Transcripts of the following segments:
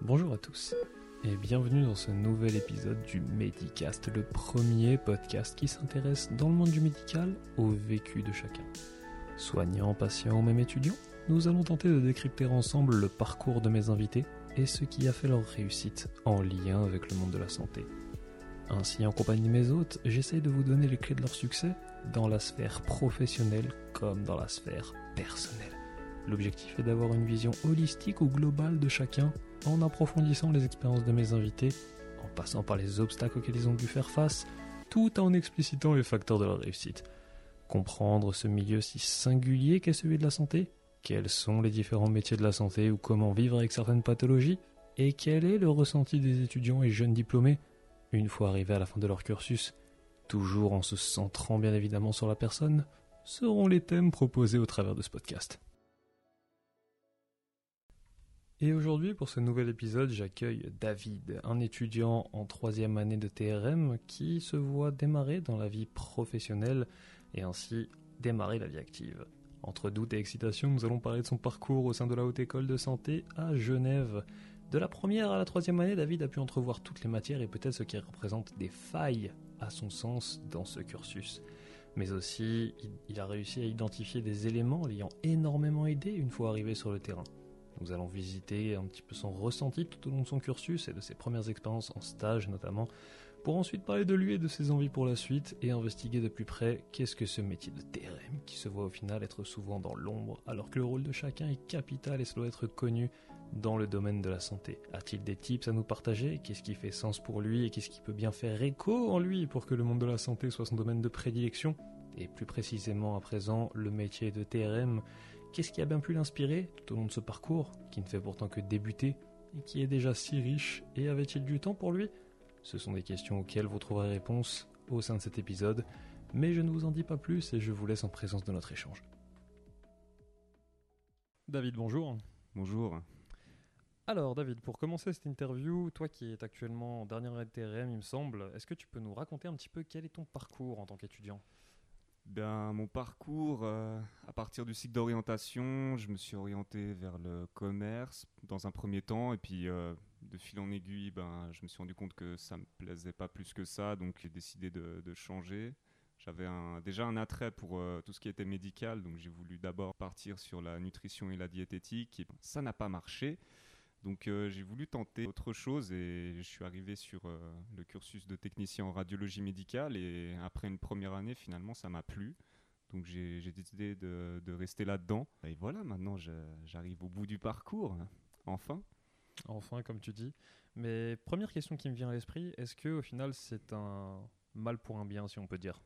Bonjour à tous et bienvenue dans ce nouvel épisode du Medicast, le premier podcast qui s'intéresse dans le monde du médical au vécu de chacun. Soignants, patients ou même étudiants, nous allons tenter de décrypter ensemble le parcours de mes invités et ce qui a fait leur réussite en lien avec le monde de la santé. Ainsi, en compagnie de mes hôtes, j'essaye de vous donner les clés de leur succès dans la sphère professionnelle comme dans la sphère personnelle. L'objectif est d'avoir une vision holistique ou globale de chacun en approfondissant les expériences de mes invités, en passant par les obstacles auxquels ils ont dû faire face, tout en explicitant les facteurs de leur réussite. Comprendre ce milieu si singulier qu'est celui de la santé, quels sont les différents métiers de la santé ou comment vivre avec certaines pathologies, et quel est le ressenti des étudiants et jeunes diplômés une fois arrivés à la fin de leur cursus, toujours en se centrant bien évidemment sur la personne, seront les thèmes proposés au travers de ce podcast. Et aujourd'hui, pour ce nouvel épisode, j'accueille David, un étudiant en troisième année de TRM qui se voit démarrer dans la vie professionnelle et ainsi démarrer la vie active. Entre doute et excitation, nous allons parler de son parcours au sein de la Haute École de Santé à Genève. De la première à la troisième année, David a pu entrevoir toutes les matières et peut-être ce qui représente des failles à son sens dans ce cursus. Mais aussi, il a réussi à identifier des éléments l'ayant énormément aidé une fois arrivé sur le terrain. Nous allons visiter un petit peu son ressenti tout au long de son cursus et de ses premières expériences en stage notamment, pour ensuite parler de lui et de ses envies pour la suite et investiguer de plus près qu'est-ce que ce métier de TRM qui se voit au final être souvent dans l'ombre alors que le rôle de chacun est capital et cela doit être connu dans le domaine de la santé. A-t-il des tips à nous partager? Qu'est-ce qui fait sens pour lui et qu'est-ce qui peut bien faire écho en lui pour que le monde de la santé soit son domaine de prédilection? Et plus précisément à présent le métier de TRM Qu'est-ce qui a bien pu l'inspirer tout au long de ce parcours, qui ne fait pourtant que débuter, et qui est déjà si riche, et avait-il du temps pour lui? Ce sont des questions auxquelles vous trouverez réponse au sein de cet épisode, mais je ne vous en dis pas plus et je vous laisse en présence de notre échange. David, bonjour. Bonjour. Alors David, pour commencer cette interview, toi qui es actuellement en dernière année de TRM, il me semble, est-ce que tu peux nous raconter un petit peu quel est ton parcours en tant qu'étudiant? Ben, mon parcours, euh, à partir du cycle d'orientation, je me suis orienté vers le commerce dans un premier temps, et puis euh, de fil en aiguille, ben, je me suis rendu compte que ça me plaisait pas plus que ça, donc j'ai décidé de, changer. J'avais déjà un attrait pour euh, tout ce qui était médical, donc j'ai voulu d'abord partir sur la nutrition et la diététique, et ça n'a pas marché. Donc euh, j'ai voulu tenter autre chose et je suis arrivé sur euh, le cursus de technicien en radiologie médicale et après une première année finalement ça m'a plu. Donc j'ai décidé de, rester là-dedans. Et voilà, maintenant j'arrive au bout du parcours, enfin. Enfin, comme tu dis. Mais première question qui me vient à l'esprit, est-ce que au final c'est un mal pour un bien si on peut dire?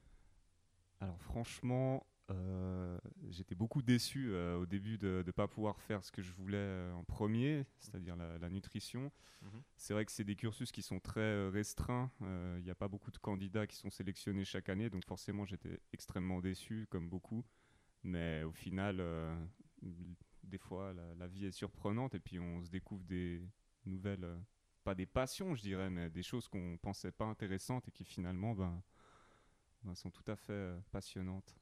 Alors franchement, euh, j'étais beaucoup déçu euh, au début de ne pas pouvoir faire ce que je voulais euh, en premier, c'est-à-dire la, nutrition. Mhm. C'est vrai que c'est des cursus qui sont très restreints. Il n'y a pas beaucoup de candidats qui sont sélectionnés chaque année, donc forcément j'étais extrêmement déçu, comme beaucoup. Mais au final, des fois, la, vie est surprenante et puis on se découvre des nouvelles, pas des passions, je dirais, mais des choses qu'on pensait pas intéressantes et qui finalement ben, ben sont tout à fait passionnantes.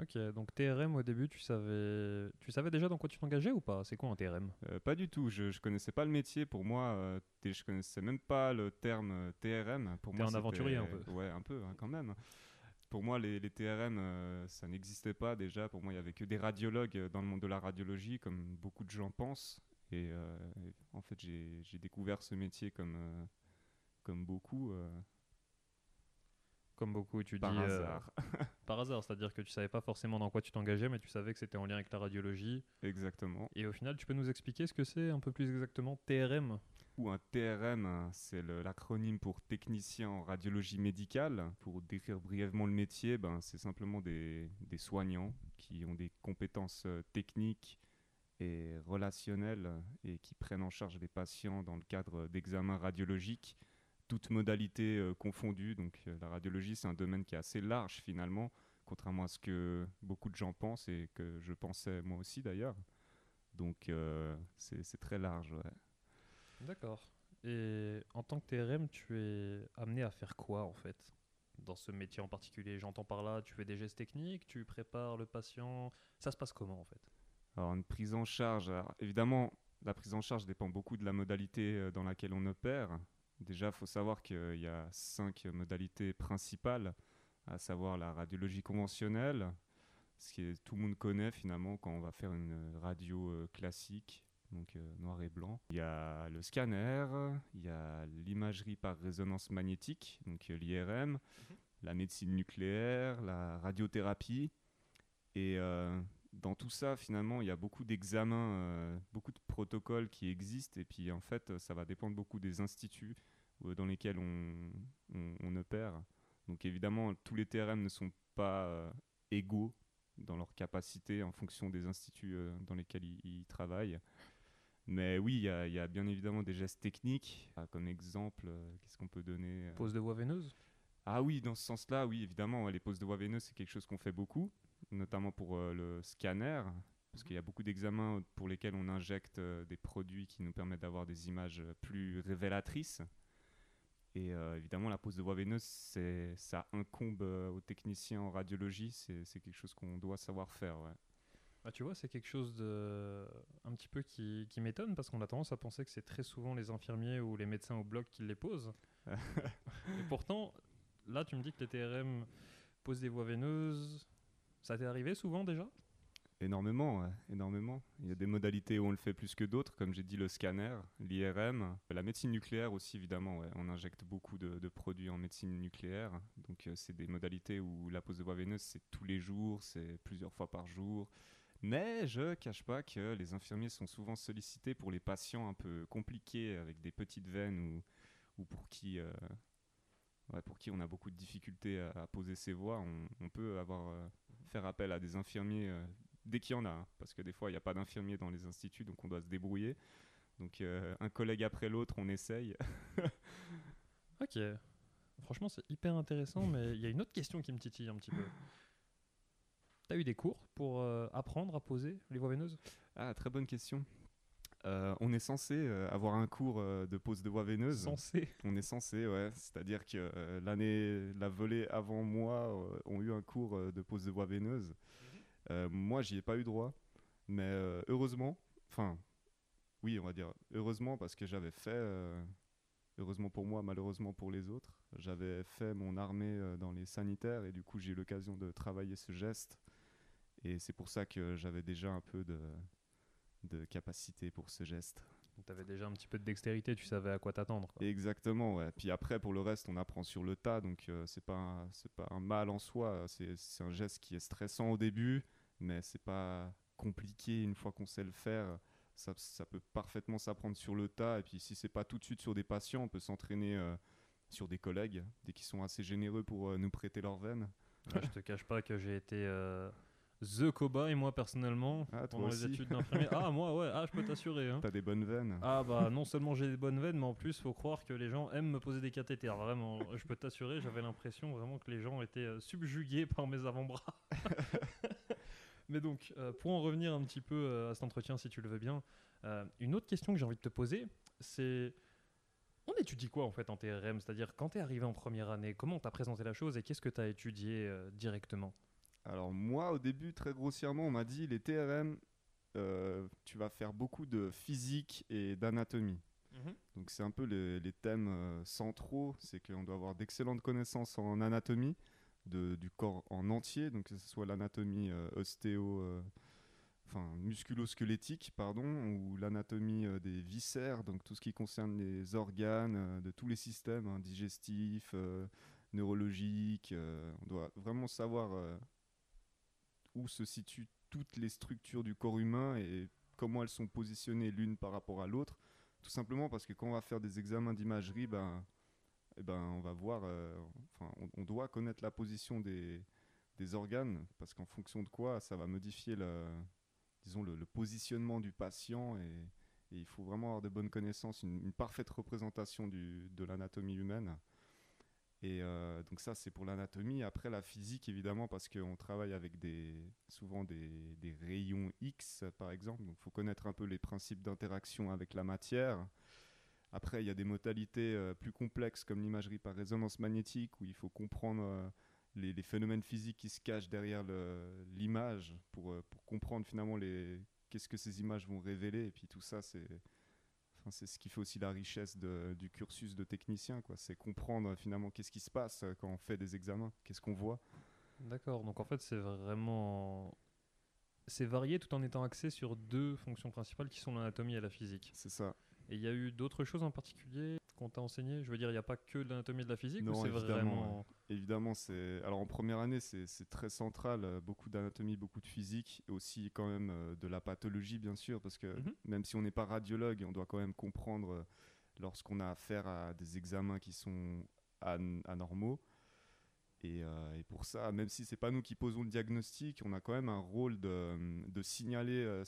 Ok, donc TRM au début, tu savais, tu savais déjà dans quoi tu t'engageais ou pas? C'est quoi un TRM euh, Pas du tout, je, ne connaissais pas le métier. Pour moi, euh, je connaissais même pas le terme euh, TRM. Pour moi, un aventurier un peu. Ouais, un peu hein, quand même. Pour moi, les, TRM, ça n'existait pas déjà. Pour moi, il y avait que des radiologues dans le monde de la radiologie, comme beaucoup de gens pensent. Et, en fait, j'ai découvert ce métier comme, comme beaucoup comme beaucoup tu par dis. Euh, hasard. par hasard, c'est-à-dire que tu savais pas forcément dans quoi tu t'engageais, mais tu savais que c'était en lien avec la radiologie. Exactement. Et au final, tu peux nous expliquer ce que c'est un peu plus exactement TRM Ou un TRM, c'est l'acronyme pour technicien en radiologie médicale. Pour décrire brièvement le métier, ben, c'est simplement des, des soignants qui ont des compétences euh, techniques et relationnelles et qui prennent en charge les patients dans le cadre d'examens radiologiques toutes modalités euh, confondues. Donc euh, la radiologie, c'est un domaine qui est assez large finalement, contrairement à ce que beaucoup de gens pensent et que je pensais moi aussi d'ailleurs. Donc euh, c'est très large. D'accord. Et en tant que TRM, tu es amené à faire quoi en fait? Dans ce métier en particulier J'entends par là, tu fais des gestes techniques, tu prépares le patient. Ça se passe comment en fait? Alors, une prise en charge, évidemment, la prise en charge dépend beaucoup de la modalité dans laquelle on opère. Déjà, il faut savoir qu'il y a cinq modalités principales, à savoir la radiologie conventionnelle, ce que tout le monde connaît finalement quand on va faire une radio euh, classique, donc euh, noir et blanc. Il y a le scanner, il y a l'imagerie par résonance magnétique, donc l'IRM, mhm. la médecine nucléaire, la radiothérapie. Et dans tout ça, finalement, il y a beaucoup d'examens, euh, beaucoup de protocoles qui existent, et puis en fait, ça va dépendre beaucoup des instituts euh, dans lesquels on, on, opère. Donc évidemment, tous les TRM ne sont pas euh, égaux dans leur capacité en fonction des instituts dans lesquels ils, travaillent. Mais oui, il y, y, a bien évidemment des gestes techniques. Ah, comme exemple, qu'est-ce qu'on peut donner Pose de voie veineuse? Ah oui, dans ce sens-là, oui, évidemment, les poses de voie veineuse, c'est quelque chose qu'on fait beaucoup notamment pour euh, le scanner, parce qu'il y a beaucoup d'examens pour lesquels on injecte euh, des produits qui nous permettent d'avoir des images plus révélatrices. Et euh, évidemment, la pose de voie veineuse, ça incombe aux techniciens en radiologie, c'est quelque chose qu'on doit savoir faire. Ah, tu vois, c'est quelque chose de un petit peu qui, qui m'étonne parce qu'on a tendance à penser que c'est très souvent les infirmiers ou les médecins au bloc qui les posent. Et pourtant, là, tu me dis que les TRM posent des voies veineuses, ça t'est arrivé souvent déjà? Énormément, énormément. Il y a des modalités où on le fait plus que d'autres, comme j'ai dit le scanner, l'IRM, la médecine nucléaire aussi évidemment. On injecte beaucoup de, produits en médecine nucléaire, donc euh, c'est des modalités où la pose de voie veineuse c'est tous les jours, c'est plusieurs fois par jour. Mais je cache pas que les infirmiers sont souvent sollicités pour les patients un peu compliqués avec des petites veines ou, pour qui euh, pour qui on a beaucoup de difficultés à, poser ses voix, on, peut avoir, euh, faire appel à des infirmiers euh, dès qu'il y en a, hein, parce que des fois il n'y a pas d'infirmiers dans les instituts, donc on doit se débrouiller. Donc euh, un collègue après l'autre, on essaye. ok. Franchement, c'est hyper intéressant, mais il y a une autre question qui me titille un petit peu. T'as eu des cours pour apprendre à poser les voix veineuses? Ah, très bonne question. Euh, on est censé euh, avoir un cours euh, de pose de voie veineuse. Censé On est censé, ouais. C'est-à-dire que l'année, la volée avant moi ont eu un cours de pose de voie veineuse. Mhm. moi, j'y ai pas eu droit. Mais heureusement, enfin, oui, on va dire heureusement parce que j'avais fait, heureusement pour moi, malheureusement pour les autres, j'avais fait mon armée dans les sanitaires et du coup, j'ai eu l'occasion de travailler ce geste. Et c'est pour ça que j'avais déjà un peu de de capacité pour ce geste. Tu avais déjà un petit peu de dextérité, tu savais à quoi t'attendre. Exactement, ouais. Puis après, pour le reste, on apprend sur le tas, donc euh, c'est pas c'est pas un mal en soi. C'est un geste qui est stressant au début, mais c'est pas compliqué une fois qu'on sait le faire. Ça, ça peut parfaitement s'apprendre sur le tas. Et puis si c'est pas tout de suite sur des patients, on peut s'entraîner euh, sur des collègues, dès qu'ils sont assez généreux pour euh, nous prêter leur veine. je te cache pas que j'ai été The Cobaye, moi personnellement, ah, pendant les études d'infirmier. ah, moi, ouais, ah, je peux t'assurer. Hein. T'as des bonnes veines. Ah, bah, non seulement j'ai des bonnes veines, mais en plus, faut croire que les gens aiment me poser des cathéters. Vraiment, je peux t'assurer, j'avais l'impression vraiment que les gens étaient euh, subjugués par mes avant-bras. mais donc, euh, pour en revenir un petit peu euh, à cet entretien, si tu le veux bien, une autre question que j'ai envie de te poser, c'est. On étudie quoi en fait en TRM C'est-à-dire, quand tu es arrivé en première année, comment t'as présenté la chose et qu'est-ce que tu as étudié directement? Alors moi, au début, très grossièrement, on m'a dit les TRM, euh, tu vas faire beaucoup de physique et d'anatomie. Mhm. Donc c'est un peu les, thèmes euh, centraux, c'est qu'on doit avoir d'excellentes connaissances en anatomie du corps en entier, donc que ce soit l'anatomie euh, ostéo, enfin musculo-squelettique, pardon, ou l'anatomie des viscères, donc tout ce qui concerne les organes, de tous les systèmes hein, digestifs, neurologiques. on doit vraiment savoir où se situent toutes les structures du corps humain et comment elles sont positionnées l'une par rapport à l'autre. Tout simplement parce que quand on va faire des examens d'imagerie, ben, eh ben, on va voir, euh, enfin, on, doit connaître la position des, des organes, parce qu'en fonction de quoi, ça va modifier le, disons, le, positionnement du patient et, il faut vraiment avoir de bonnes connaissances, une, parfaite représentation de l'anatomie humaine. Et euh, donc ça, c'est pour l'anatomie. Après, la physique, évidemment, parce qu'on travaille avec des, souvent des, des, rayons X, par exemple. Donc il faut connaître un peu les principes d'interaction avec la matière. Après, il y a des modalités euh, plus complexes comme l'imagerie par résonance magnétique, où il faut comprendre euh, les, les, phénomènes physiques qui se cachent derrière l'image pour, pour, comprendre finalement qu'est-ce que ces images vont révéler. Et puis tout ça, c'est enfin, c'est ce qui fait aussi la richesse de- du cursus de technicien. quoi. C'est comprendre finalement qu'est-ce qui se passe euh, quand on fait des examens, qu'est-ce qu'on voit. D'accord, donc en fait c'est vraiment... C'est varié tout en étant axé sur deux fonctions principales qui sont l'anatomie et la physique. C'est ça. Et il y a eu d'autres choses en particulier qu'on t'a enseigné Je veux dire, il n'y a pas que de l'anatomie et de la physique Non, ou c'est évidemment, vraiment... Évidemment, c'est alors en première année, c'est très central, euh, beaucoup d'anatomie, beaucoup de physique, et aussi quand même euh, de la pathologie, bien sûr, parce que Mhm. même si on n'est pas radiologue, on doit quand même comprendre euh, lorsqu'on a affaire à des examens qui sont an- anormaux. Et, euh, et pour ça, même si c'est pas nous qui posons le diagnostic, on a quand même un rôle de, de signaler euh,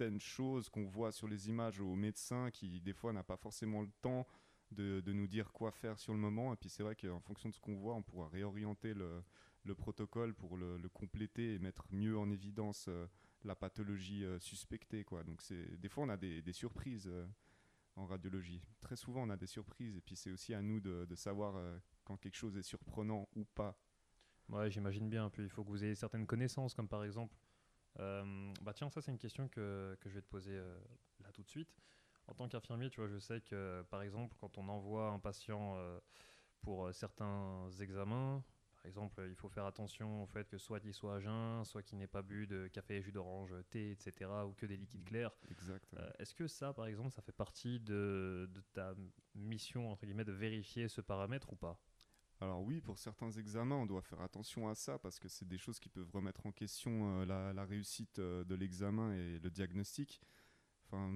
certaines choses qu'on voit sur les images aux médecins qui des fois n'a pas forcément le temps de, nous dire quoi faire sur le moment. Et puis c'est vrai qu'en fonction de ce qu'on voit, on pourra réorienter le, le protocole pour le, compléter et mettre mieux en évidence euh, la pathologie euh, suspectée. Quoi. Donc des fois on a des, surprises euh, en radiologie. Très souvent on a des surprises et puis c'est aussi à nous de, de savoir quand quelque chose est surprenant ou pas. Ouais, j'imagine bien. Puis il faut que vous ayez certaines connaissances, comme par exemple. Euh, bah tiens, ça c'est une question que, que je vais te poser euh, là tout de suite. En tant qu'infirmier, tu vois, je sais que par exemple, quand on envoie un patient euh, pour certains examens, par exemple, il faut faire attention au fait que soit il soit à jeun, soit qu'il n'ait pas bu de café, jus d'orange, thé, etc., ou que des liquides clairs. Exact. Est-ce que ça, par exemple, ça fait partie de, de ta mission, entre guillemets, de vérifier ce paramètre ou pas? Alors oui, pour certains examens, on doit faire attention à ça parce que c'est des choses qui peuvent remettre en question euh, la, la réussite euh, de l'examen et le diagnostic. Enfin,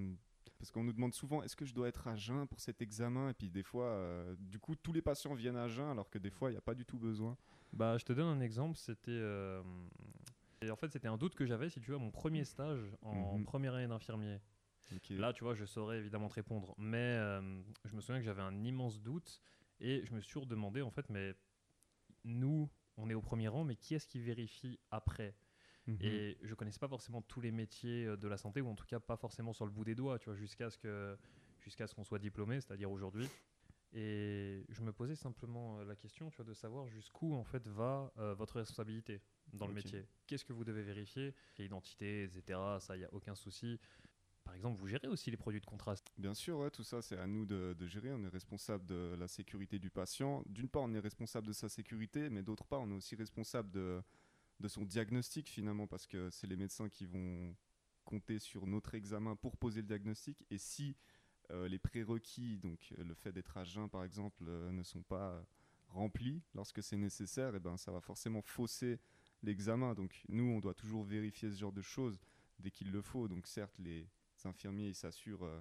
parce qu'on nous demande souvent est-ce que je dois être à jeun pour cet examen? Et puis des fois, euh, du coup, tous les patients viennent à jeun alors que des fois, il n'y a pas du tout besoin. Bah, je te donne un exemple. C'était, en fait, c'était un doute que j'avais, si tu veux, à mon premier stage en Mhm. première année d'infirmier. Là, tu vois, je saurais évidemment te répondre, mais euh, je me souviens que j'avais un immense doute et je me suis demandé en fait, mais nous, on est au premier rang, mais qui est-ce qui vérifie après? Mhm. Et je connaissais pas forcément tous les métiers euh, de la santé, ou en tout cas pas forcément sur le bout des doigts, tu vois, jusqu'à ce que jusqu'à ce qu'on soit diplômé, c'est-à-dire aujourd'hui. Et je me posais simplement euh, la question, tu vois, de savoir jusqu'où en fait va euh, votre responsabilité dans le métier. Qu'est-ce que vous devez vérifier? Identité, etc. Ça, il y a aucun souci. Par exemple, vous gérez aussi les produits de contraste. Bien sûr, tout ça, c'est à nous de, gérer. On est responsable de la sécurité du patient. D'une part, on est responsable de sa sécurité, mais d'autre part, on est aussi responsable de, son diagnostic finalement, parce que c'est les médecins qui vont compter sur notre examen pour poser le diagnostic. Et si euh, les prérequis, donc le fait d'être à jeun par exemple, euh, ne sont pas remplis lorsque c'est nécessaire, et ben, ça va forcément fausser l'examen. Donc nous, on doit toujours vérifier ce genre de choses dès qu'il le faut. Donc certes, les infirmiers ils s'assurent euh,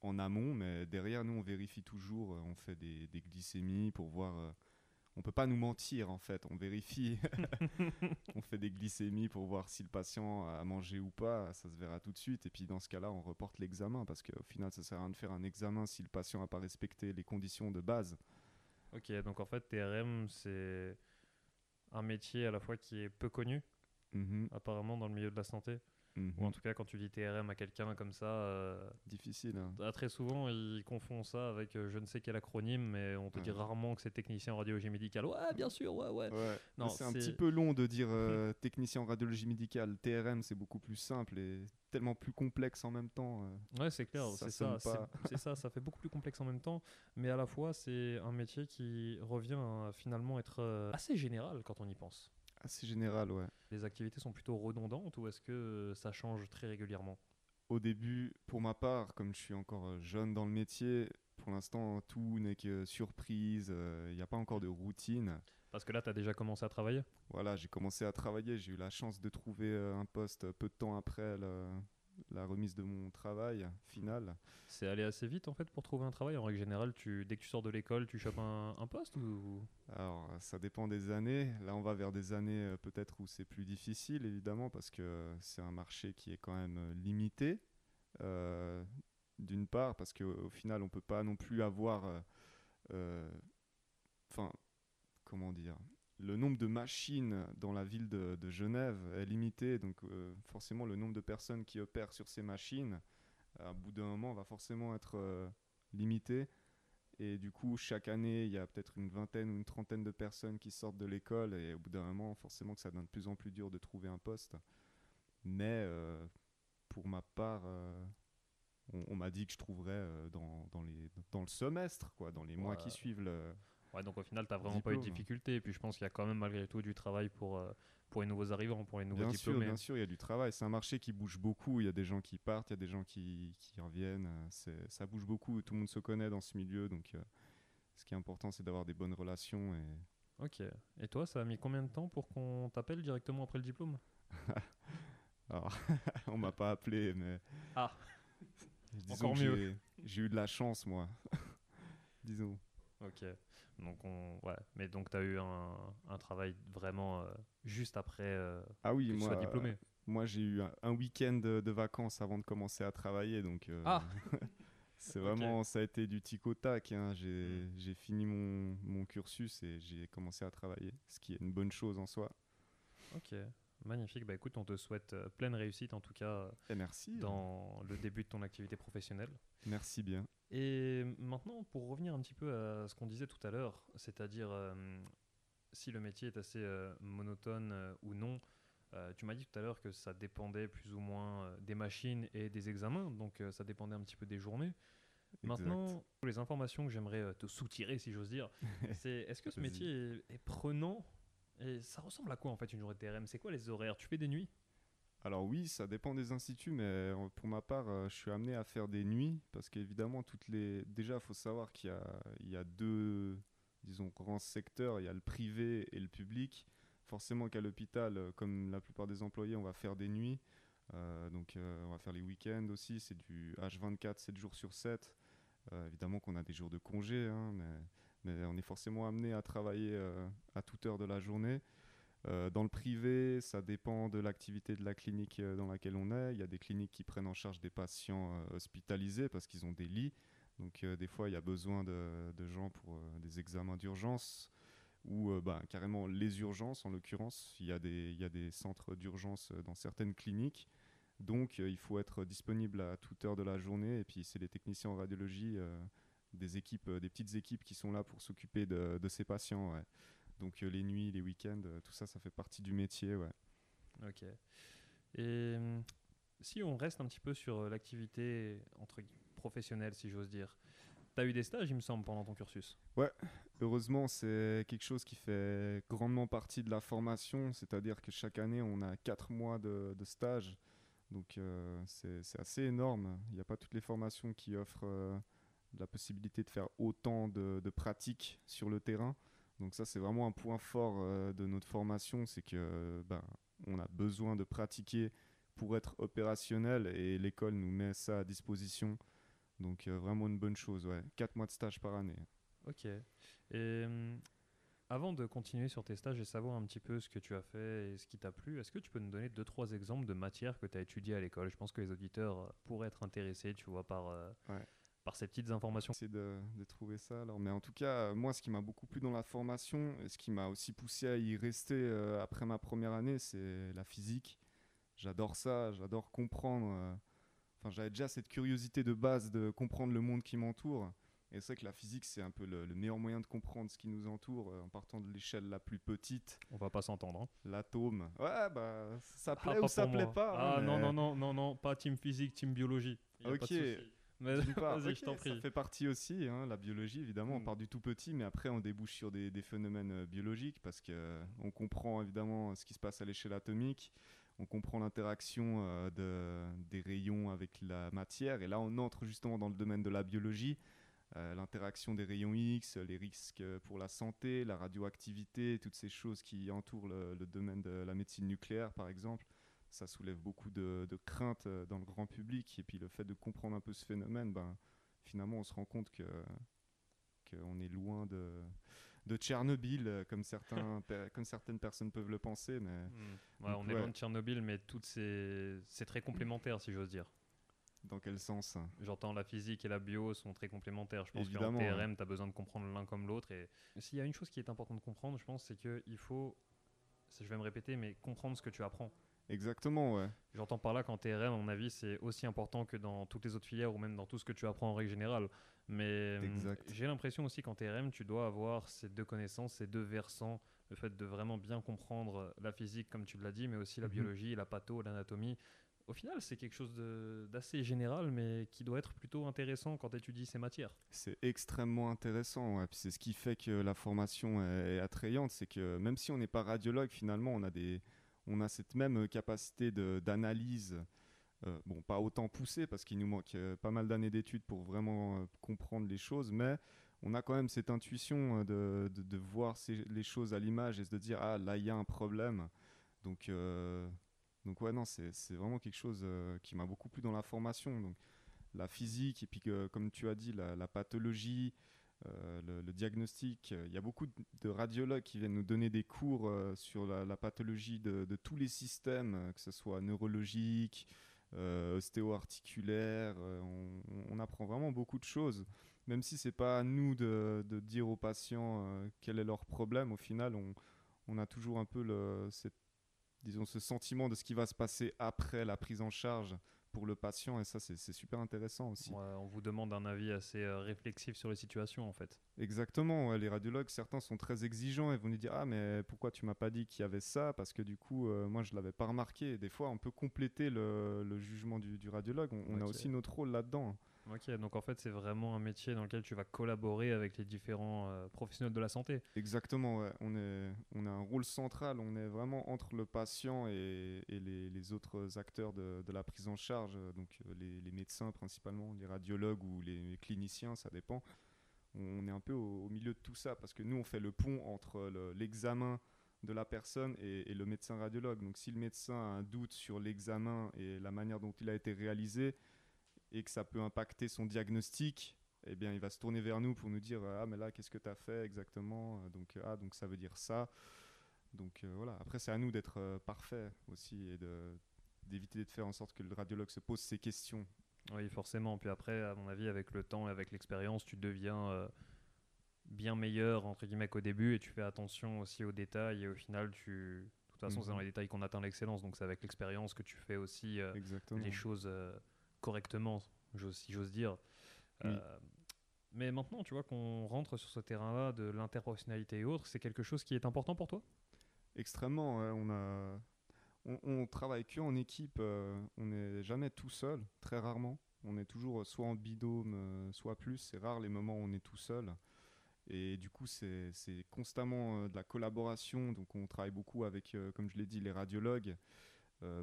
en amont, mais derrière nous on vérifie toujours, euh, on fait des, des glycémies pour voir. euh, on peut pas nous mentir en fait, on vérifie, on fait des glycémies pour voir si le patient a mangé ou pas, ça se verra tout de suite. Et puis dans ce cas-là, on reporte l'examen parce qu'au final, ça sert à rien de faire un examen si le patient n'a pas respecté les conditions de base. Ok, donc en fait, TRM, c'est un métier à la fois qui est peu connu, Mhm, apparemment, dans le milieu de la santé. Mhm. Ou en tout cas, quand tu dis TRM à quelqu'un comme ça, euh, Difficile. hein. ah, très souvent, ils confondent ça avec euh, je ne sais quel acronyme, mais on te dit Ouais. rarement que c'est technicien en radiologie médicale. Ouais, bien sûr, ouais, ouais. Ouais, Non, mais c'est un petit peu long de dire euh, technicien en radiologie médicale. TRM, c'est beaucoup plus simple et tellement plus complexe en même temps. Ouais, c'est clair, c'est ça, c'est ça, ça fait beaucoup plus complexe en même temps, mais à la fois c'est un métier qui revient à finalement être assez général quand on y pense. Assez général, ouais. Les activités sont plutôt redondantes ou est-ce que euh, ça change très régulièrement? Au début, pour ma part, comme je suis encore euh, jeune dans le métier, pour l'instant, tout n'est que surprise. Il n'y a pas encore de routine. Parce que là, tu as déjà commencé à travailler? Voilà, j'ai commencé à travailler. J'ai eu la chance de trouver euh, un poste peu de temps après le- la remise de mon travail final. C'est allé assez vite en fait pour trouver un travail. En règle générale, tu, dès que tu sors de l'école, tu chopes un, un poste ou? Alors, ça dépend des années. Là, on va vers des années euh, peut-être où c'est plus difficile, évidemment, parce que c'est un marché qui est quand même euh, limité. Euh, D'une part, parce qu'au final, on peut pas non plus avoir. euh, euh, Enfin, comment dire Le nombre de machines dans la ville de, de Genève est limité, donc euh, forcément, le nombre de personnes qui opèrent sur ces machines, à bout d'un moment, va forcément être euh, limité. Et du coup, chaque année, il y a peut-être une vingtaine ou une trentaine de personnes qui sortent de l'école. Et au bout d'un moment, forcément que ça devient de plus en plus dur de trouver un poste. Mais euh, pour ma part, euh, on, on m'a dit que je trouverais euh, dans, dans, les, dans le semestre, quoi, dans les mois qui suivent le. Ouais, donc au final, tu vraiment pas eu de difficulté. Et puis je pense qu'il y a quand même malgré tout du travail pour, euh, pour les nouveaux arrivants, pour les nouveaux Bien sûr, diplômés. bien sûr, il y a du travail. C'est un marché qui bouge beaucoup. Il y a des gens qui partent, il y a des gens qui, qui reviennent. euh, Ça bouge beaucoup. Tout le monde se connaît dans ce milieu. Donc, euh, ce qui est important, c'est d'avoir des bonnes relations. Et... Ok. Et toi, ça a mis combien de temps pour qu'on t'appelle directement après le diplôme Alors, on m'a pas appelé, mais. Ah. Disons Encore mieux. J'ai eu de la chance, moi. Disons. Ok. Donc on, ouais. Mais donc tu as eu un, un travail vraiment euh, juste après euh, Ah oui, que tu moi, sois diplômé. moi j'ai eu un, un week-end de, de vacances avant de commencer à travailler. Donc, euh, Ah. c'est vraiment, ça a été du tic au tac. hein. J'ai j'ai fini mon, mon cursus et j'ai commencé à travailler, ce qui est une bonne chose en soi. Ok. Magnifique. Bah écoute, on te souhaite euh, pleine réussite en tout cas Et merci. dans le début de ton activité professionnelle. Merci bien. Et maintenant, pour revenir un petit peu à ce qu'on disait tout à l'heure, c'est-à-dire euh, si le métier est assez euh, monotone euh, ou non, tu m'as dit tout à l'heure que ça dépendait plus ou moins des machines et des examens, donc ça dépendait un petit peu des journées. Maintenant, les informations que j'aimerais te soutirer, si j'ose dire, c'est est-ce que ce métier est, est prenant? Et ça ressemble à quoi en fait une journée de TRM C'est quoi les horaires? Tu fais des nuits? Alors oui, ça dépend des instituts, mais euh, pour ma part, euh, je suis amené à faire des nuits parce qu'évidemment, toutes les. Déjà, il faut savoir qu'il y a, il y a deux, disons, grands secteurs. Il y a le privé et le public. Forcément qu'à l'hôpital, euh, comme la plupart des employés, on va faire des nuits. Donc, on va faire les week-ends aussi. C'est du H24, 7 jours sur 7. Euh, évidemment qu'on a des jours de congé, hein, mais, mais on est forcément amené à travailler à toute heure de la journée. Euh, dans le privé, ça dépend de l'activité de la clinique euh, dans laquelle on est. Il y a des cliniques qui prennent en charge des patients euh, hospitalisés parce qu'ils ont des lits. Donc des fois, il y a besoin de, gens pour des examens d'urgence ou bah, carrément les urgences en l'occurrence. Il y a des, centres d'urgence dans certaines cliniques. Donc il faut être disponible à toute heure de la journée. Et puis c'est les techniciens en radiologie, des, équipes, des petites équipes qui sont là pour s'occuper de, ces patients. Donc euh, les nuits, les week-ends, euh, tout ça, ça fait partie du métier. Ouais. Ok. Et hum, si on reste un petit peu sur euh, l'activité entre professionnelle, si j'ose dire, tu as eu des stages, il me semble, pendant ton cursus? Heureusement, c'est quelque chose qui fait grandement partie de la formation, c'est-à-dire que chaque année, on a quatre mois de, de stage. Donc euh, c'est c'est assez énorme. Il n'y a pas toutes les formations qui offrent euh, la possibilité de faire autant de, de pratiques sur le terrain. Donc ça, c'est vraiment un point fort euh, de notre formation, c'est que ben, on a besoin de pratiquer pour être opérationnel et l'école nous met ça à disposition. Donc euh, vraiment une bonne chose, ouais. Quatre mois de stage par année. Ok. Et hum, avant de continuer sur tes stages et savoir un petit peu ce que tu as fait et ce qui t'a plu, est-ce que tu peux nous donner deux, trois exemples de matières que tu as étudiées à l'école? Je pense que les auditeurs euh, pourraient être intéressés, tu vois, par, euh, Ouais. Par ces petites informations. essayer de, de trouver ça. Alors, mais en tout cas, euh, moi, ce qui m'a beaucoup plu dans la formation et ce qui m'a aussi poussé à y rester euh, après ma première année, c'est la physique. J'adore ça, j'adore comprendre. euh, Enfin, j'avais déjà cette curiosité de base de comprendre le monde qui m'entoure. Et c'est vrai que la physique, c'est un peu le, le meilleur moyen de comprendre ce qui nous entoure euh, en partant de l'échelle la plus petite, On va pas s'entendre. hein. l'atome. Ouais, bah, ça Ah, plaît ou pas ça pour plaît moi. pas. Ah non, non, non, non, non, pas team physique, team biologie. Ok. Mais je t'en prie. Ça fait partie aussi, hein, la biologie, évidemment. On Mm. part du tout petit, mais après, on débouche sur des, des phénomènes euh, biologiques parce que euh, on comprend évidemment ce qui se passe à l'échelle atomique. On comprend l'interaction euh, de- des rayons avec la matière. Et là, on entre justement dans le domaine de la biologie. Euh, l'interaction des rayons X, les risques pour la santé, la radioactivité, toutes ces choses qui entourent le, le domaine de la médecine nucléaire, par exemple. Ça soulève beaucoup de, de craintes euh, dans le grand public. Et puis le fait de comprendre un peu ce phénomène, ben, finalement, on se rend compte que qu'on est loin de, de Tchernobyl, euh, comme, certains, comme certaines personnes peuvent le penser. Mais Hmm. Ouais, Donc, on est ouais. loin de Tchernobyl, mais toutes ces... c'est très complémentaire, si j'ose dire. dans quel sens? J'entends la physique et la bio sont très complémentaires. Je pense qu'en. TRM, tu as besoin de comprendre l'un comme l'autre. Et s'il y a une chose qui est importante de comprendre, je pense, c'est qu'il faut, je vais me répéter, mais comprendre ce que tu apprends. Exactement, ouais. J'entends par là qu'en TRM, à mon avis, c'est aussi important que dans toutes les autres filières ou même dans tout ce que tu apprends en règle générale. Mais Exact. j'ai l'impression aussi qu'en TRM, tu dois avoir ces deux connaissances, ces deux versants. Le fait de vraiment bien comprendre la physique, comme tu l'as dit, mais aussi la Mhm. biologie, la patho, l'anatomie. au final, c'est quelque chose d'assez général, mais qui doit être plutôt intéressant quand tu étudies ces matières. C'est extrêmement intéressant. C'est ce qui fait que la formation est, attrayante. C'est que même si on n'est pas radiologue, finalement, on a, des, on a cette même capacité d'analyse. Euh, bon, pas autant poussée parce qu'il nous manque euh, pas mal d'années d'études pour vraiment euh, comprendre les choses, mais on a quand même cette intuition de, de, voir les choses à l'image et de dire ah là il y a un problème. Donc donc ouais, non, c'est vraiment quelque chose euh, qui m'a beaucoup plu dans la formation. Donc la physique et puis comme tu as dit, la, pathologie, euh, le, diagnostic. Il y a beaucoup de radiologues qui viennent nous donner des cours euh, sur la, pathologie de, tous les systèmes, que ce soit neurologique, ostéo-articulaire. On, apprend vraiment beaucoup de choses. Même si c'est pas à nous de, dire aux patients quel est leur problème, au final, on, a toujours un peu disons, ce sentiment de ce qui va se passer après la prise en charge pour le patient et ça c'est super intéressant aussi. on vous demande un avis assez euh, réflexif sur les situations en fait. Exactement, les radiologues certains sont très exigeants et vont nous dire ah mais pourquoi tu m'as pas dit qu'il y avait ça? Parce que du coup euh, moi je l'avais pas remarqué. des fois on peut compléter le, jugement du, radiologue, on, a aussi notre rôle là-dedans. Ok, donc en fait, c'est vraiment un métier dans lequel tu vas collaborer avec les différents euh, professionnels de la santé. Exactement, on, est, on a un rôle central, on est vraiment entre le patient et, les, autres acteurs de, la prise en charge, donc euh, les, médecins principalement, les radiologues ou les, cliniciens, ça dépend. On est un peu au, milieu de tout ça parce que nous, on fait le pont entre l'examen de la personne et, le médecin radiologue. Donc si le médecin a un doute sur l'examen et la manière dont il a été réalisé, et que ça peut impacter son diagnostic, eh bien, il va se tourner vers nous pour nous dire ah mais là qu'est-ce que tu as fait exactement? Donc ah donc ça veut dire ça. Donc euh, voilà. Après c'est à nous d'être euh, parfait aussi et d'éviter de faire en sorte que le radiologue se pose ces questions. Oui forcément. Puis après à mon avis avec le temps et avec l'expérience tu deviens euh, bien meilleur entre guillemets qu'au début et tu fais attention aussi aux détails et au final tu de toute façon c'est dans mhm. les détails qu'on atteint l'excellence. Donc c'est avec l'expérience que tu fais aussi les choses correctement, si j'ose dire. Euh, mais maintenant, tu vois qu'on rentre sur ce terrain-là de l'interprofessionnalité et autres, c'est quelque chose qui est important pour toi? Extrêmement. on a, on, travaille que en équipe. Euh, on n'est jamais tout seul, très rarement. On est toujours soit en bidôme, euh, soit plus. C'est rare les moments où on est tout seul. Et du coup, c'est constamment de la collaboration. Donc, on travaille beaucoup avec, comme je l'ai dit, les radiologues,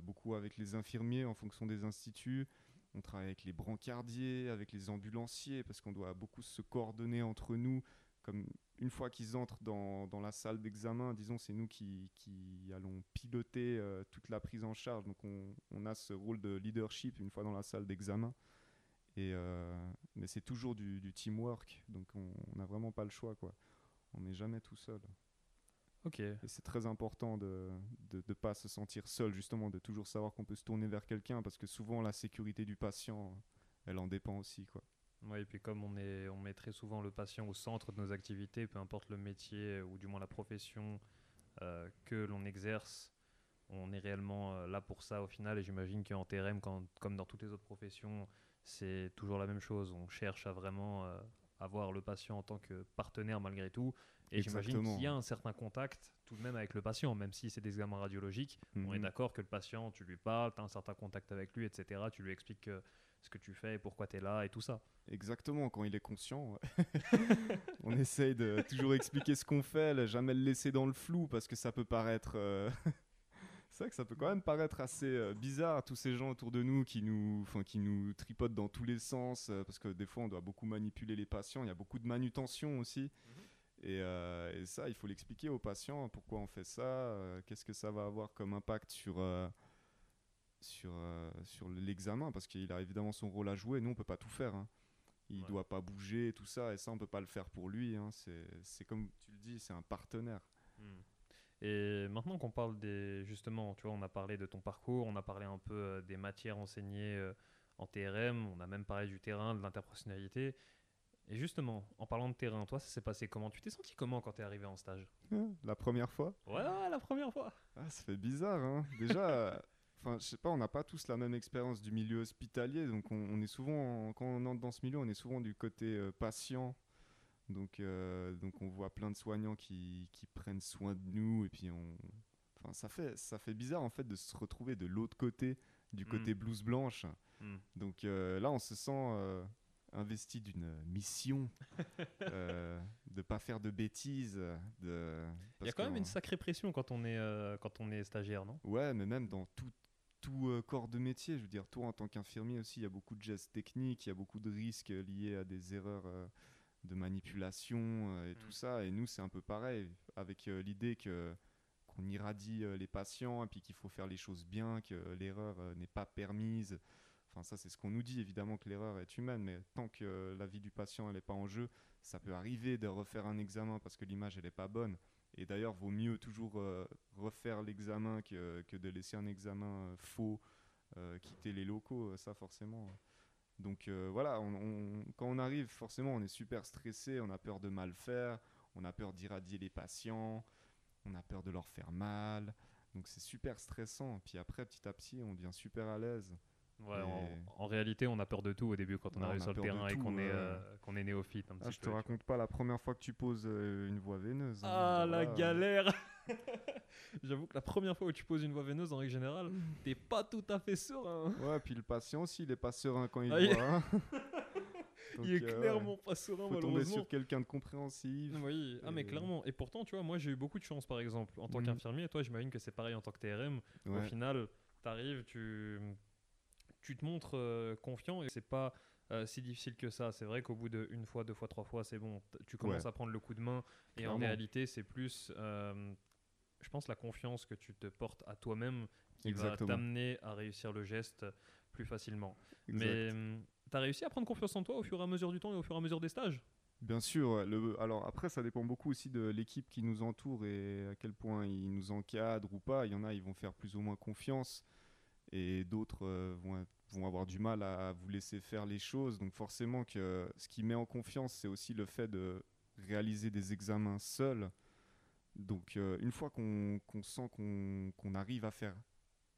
beaucoup avec les infirmiers en fonction des instituts. On travaille avec les brancardiers, avec les ambulanciers, parce qu'on doit beaucoup se coordonner entre nous. Comme une fois qu'ils entrent dans, dans, la salle d'examen, disons, c'est nous qui, qui, allons piloter euh, toute la prise en charge. Donc on, on, a ce rôle de leadership une fois dans la salle d'examen. Et euh, mais c'est toujours du, du, teamwork, donc on n'a vraiment pas le choix. Quoi. On n'est jamais tout seul. Et c'est très important de ne pas se sentir seul, justement, de toujours savoir qu'on peut se tourner vers quelqu'un, parce que souvent la sécurité du patient, elle en dépend aussi. Quoi. Oui, et puis comme on, est, on met très souvent le patient au centre de nos activités, peu importe le métier ou du moins la profession euh, que l'on exerce, on est réellement euh, là pour ça au final. Et j'imagine qu'en TRM, comme dans toutes les autres professions, c'est toujours la même chose. On cherche à vraiment euh, avoir le patient en tant que partenaire malgré tout. Et j'imagine qu'il y a un certain contact tout de même avec le patient, même si c'est des examens radiologiques. On est mhm. d'accord que le patient, tu lui parles, tu as un certain contact avec lui, etc. Tu lui expliques ce que tu fais, pourquoi tu es là et tout ça. Exactement, quand il est conscient. on essaye de toujours expliquer ce qu'on fait, jamais le laisser dans le flou parce que ça peut paraître. Euh, c'est vrai que ça peut quand même paraître assez euh, bizarre, tous ces gens autour de nous qui nous, qui nous tripotent dans tous les sens, euh, parce que des fois on doit beaucoup manipuler les patients, il y a beaucoup de manutention aussi. Mhm. Euh, et, ça, il faut l'expliquer aux patients pourquoi on fait ça, euh, qu'est-ce que ça va avoir comme impact sur, euh, sur, sur l'examen, parce qu'il a évidemment son rôle à jouer. Nous, on peut pas tout faire. Hein. Il ne doit pas bouger, tout ça, et ça, on peut pas le faire pour lui. Hein. C'est comme tu le dis, c'est un partenaire. Hmm. Et maintenant qu'on parle des. Justement, tu vois, on a parlé de ton parcours, on a parlé un peu des matières enseignées en TRM, on a même parlé du terrain, de l'interprofessionnalité. Et justement, en parlant de terrain, toi, ça s'est passé comment? Tu t'es senti comment quand tu es arrivé en stage? La première fois? Ouais, la première fois. Ah, ça fait bizarre, hein. Déjà, enfin, je sais pas, on n'a pas tous la même expérience du milieu hospitalier, donc on, est souvent, quand on entre dans ce milieu, on est souvent du côté euh, patient. Donc, euh, donc on voit plein de soignants qui, qui, prennent soin de nous, et puis on, enfin, ça fait, ça fait bizarre en fait de se retrouver de l'autre côté du Mm. côté blouse blanche. Hmm. Donc euh, là, on se sent euh, investi d'une mission euh, de pas faire de bêtises. De... Il y a quand même une sacrée pression quand on est, euh, quand on est stagiaire, non? Ouais, mais même dans tout, tout euh, corps de métier, je veux dire, toi en tant qu'infirmier aussi, il y a beaucoup de gestes techniques, il y a beaucoup de risques liés à des erreurs de manipulation euh, et Mm. tout ça. Et nous, c'est un peu pareil, avec euh, l'idée que qu'on irradie euh, les patients et puis qu'il faut faire les choses bien, que l'erreur n'est pas permise. Enfin, ça, c'est ce qu'on nous dit, évidemment que l'erreur est humaine, mais tant que la vie du patient n'est pas en jeu, ça peut arriver de refaire un examen parce que l'image, elle n'est pas bonne. Et d'ailleurs, vaut mieux toujours euh, refaire l'examen que, que de laisser un examen euh, faux, euh, quitter les locaux, ça forcément. Donc euh, voilà, quand on arrive, forcément, on est super stressé, on a peur de mal faire, on a peur d'irradier les patients, on a peur de leur faire mal. Donc c'est super stressant. Puis après, petit à petit, on devient super à l'aise. Ouais, Et- en, en réalité, on a peur de tout au début quand on Ouais, arrive on sur le terrain et qu'on est, euh, qu'on est néophyte. Un Ah, je te peu, tu raconte pas la première fois que tu poses euh, une voie veineuse. hein. Ah, la Voilà. galère J'avoue que la première fois où tu poses une voie veineuse, en règle générale, t'es pas tout à fait serein. Ouais, puis le patient aussi, il est pas serein quand il Ah, il- voit. hein. Donc, Il est euh, ouais, clairement pas serein, faut tomber malheureusement. sur quelqu'un de compréhensif. Oui, ah mais Et- clairement. Et pourtant, tu vois, moi j'ai eu beaucoup de chance, par exemple, en tant Mhm. qu'infirmier. Toi, j'imagine que c'est pareil en tant que TRM. Au final, t'arrives, tu, tu te montres euh, confiant et c'est pas euh, si difficile que ça. C'est vrai qu'au bout de une fois, deux fois, trois fois, c'est bon. Tu commences Ouais. à prendre le coup de main et en réalité, c'est plus, euh, je pense, la confiance que tu te portes à toi-même qui va t'amener à réussir le geste plus facilement. Exact. Mais tu as réussi à prendre confiance en toi au fur et à mesure du temps et au fur et à mesure des stages? Bien sûr. Le, alors après, ça dépend beaucoup aussi de l'équipe qui nous entoure et à quel point ils nous encadrent ou pas. Il y en a, ils vont faire plus ou moins confiance et d'autres euh, vont, être- vont avoir du mal à vous laisser faire les choses. Donc forcément que ce qui met en confiance, c'est aussi le fait de réaliser des examens seul. Donc euh, une fois qu'on sent qu'on qu'on arrive à faire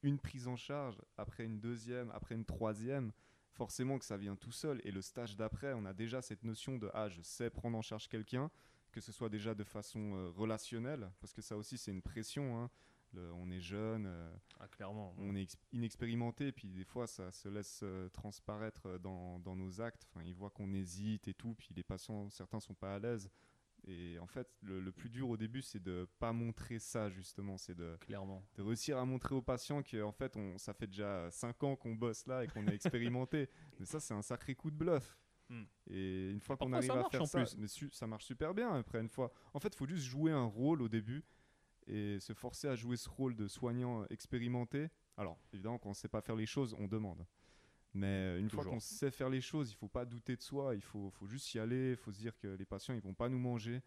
une prise en charge, après une deuxième, après une troisième, forcément que ça vient tout seul. Et le stage d'après, on a déjà cette notion de ah, je sais prendre en charge quelqu'un, que ce soit déjà de façon euh, relationnelle, parce que ça aussi c'est une pression. hein. On est jeune, euh, Ah, clairement. on est ex- inexpérimenté, puis des fois ça se laisse euh, transparaître euh, dans, dans nos actes. Enfin, ils voient qu'on hésite et tout, puis les patients, certains sont pas à l'aise. Et en fait, le, le plus dur au début, c'est de pas montrer ça justement, c'est de, Clairement. de réussir à montrer aux patients que en fait, on, ça fait déjà 5 ans qu'on bosse là et qu'on est expérimenté. mais ça, c'est un sacré coup de bluff. Hmm. Et une fois qu'on arrive ça à faire ça, plus. mais su- ça marche super bien après une fois. En fait, il faut juste jouer un rôle au début et se forcer à jouer ce rôle de soignant expérimenté. Alors, évidemment, quand on ne sait pas faire les choses, on demande. Mais euh, une fois qu'on sait faire les choses, il faut pas douter de soi, il faut, faut juste y aller, il faut se dire que les patients ils vont pas nous manger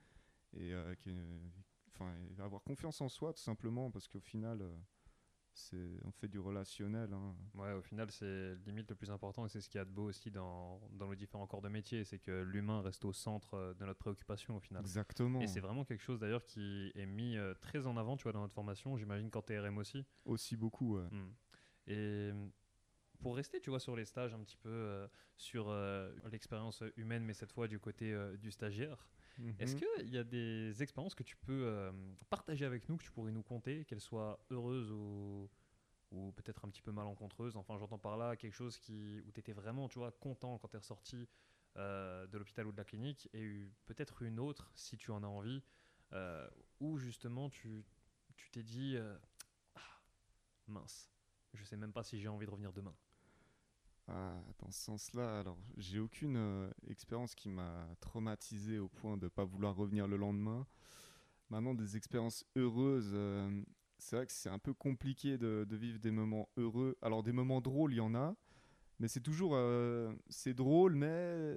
et euh, que- avoir confiance en soi tout simplement parce qu'au final, euh, on fait du relationnel. hein. Ouais, au final, c'est limite le plus important et c'est ce qu'il y a de beau aussi dans, dans nos différents corps de métier, c'est que l'humain reste au centre euh, de notre préoccupation au final. Exactement. Et c'est vraiment quelque chose d'ailleurs qui est mis euh, très en avant, tu vois, dans notre formation. J'imagine qu'en TRM aussi. Aussi beaucoup. ouais. Mm. Et pour rester, tu vois, sur les stages un petit peu euh, sur euh, l'expérience humaine, mais cette fois du côté du stagiaire. Est-ce Mhm. qu'il y a des expériences que tu peux euh, partager avec nous, que tu pourrais nous conter, qu'elles soient heureuses ou, ou peut-être un petit peu malencontreuses? Enfin, j'entends par là quelque chose qui, où tu étais vraiment, tu vois, content quand tu es ressorti euh, de l'hôpital ou de la clinique, et eu- peut-être une autre, si tu en as envie, euh, où justement tu tu t'es dit, euh, Ah, mince, je sais même pas si j'ai envie de revenir demain. Dans ce sens-là, alors j'ai aucune euh, expérience qui m'a traumatisé au point de ne pas vouloir revenir le lendemain. Maintenant, des expériences heureuses, euh, c'est vrai que c'est un peu compliqué de, de vivre des moments heureux. Alors des moments drôles, il y en a, mais c'est toujours euh, c'est drôle, mais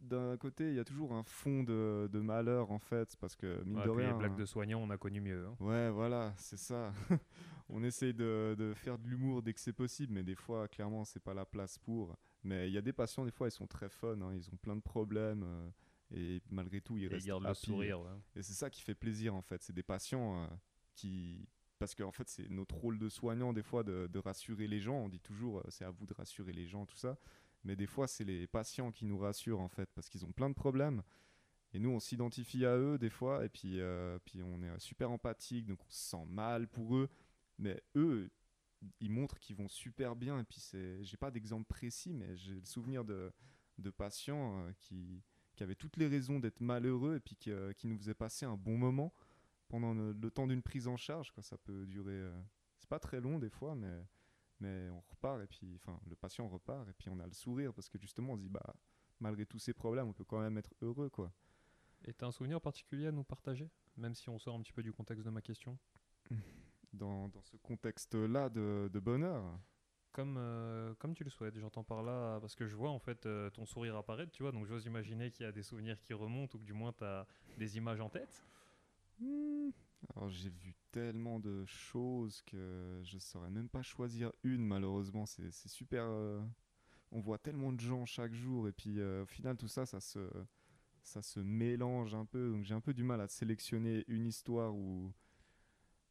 d'un côté, il y a toujours un fond de, de malheur en fait, parce que mine Ouais, de rien. les blagues de soignants, on a connu mieux. hein. Ouais, voilà, c'est ça. on essaye de, de faire de l'humour dès que c'est possible, mais des fois, clairement, c'est pas la place pour. Mais il y a des patients, des fois, ils sont très fun, hein, ils ont plein de problèmes, euh, et malgré tout, ils Et restent ils le happy. sourire. ouais. Et c'est ça qui fait plaisir, en fait. C'est des patients euh, qui. Parce qu'en fait, c'est notre rôle de soignant, des fois, de, de rassurer les gens. On dit toujours, euh, c'est à vous de rassurer les gens, tout ça. Mais des fois, c'est les patients qui nous rassurent, en fait, parce qu'ils ont plein de problèmes. Et nous, on s'identifie à eux, des fois, et puis, euh, puis on est super empathique, donc on se sent mal pour eux. Mais eux, ils montrent qu'ils vont super bien. Et puis, j'ai pas d'exemple précis, mais j'ai le souvenir de, de patients euh, qui, qui avaient toutes les raisons d'être malheureux et puis qui, euh, qui nous faisaient passer un bon moment pendant le, le temps d'une prise en charge. Quoi. Ça peut durer. c'est pas très long des fois, mais, mais on repart et puis, enfin, le patient repart et puis on a le sourire parce que justement, on se dit, bah, malgré tous ces problèmes, on peut quand même être heureux, quoi. Et t'as un souvenir particulier à nous partager Même si on sort un petit peu du contexte de ma question? Dans, dans ce contexte-là de, de bonheur. Comme, euh, comme tu le souhaites, j'entends par là, parce que je vois en fait euh, ton sourire apparaître, tu vois, donc j'ose imaginer qu'il y a des souvenirs qui remontent ou que du moins tu as des images en tête. Alors j'ai vu tellement de choses que je saurais même pas choisir une malheureusement. C'est super. euh, on voit tellement de gens chaque jour et puis euh, au final tout ça, ça se, ça se mélange un peu. Donc j'ai un peu du mal à sélectionner une histoire où.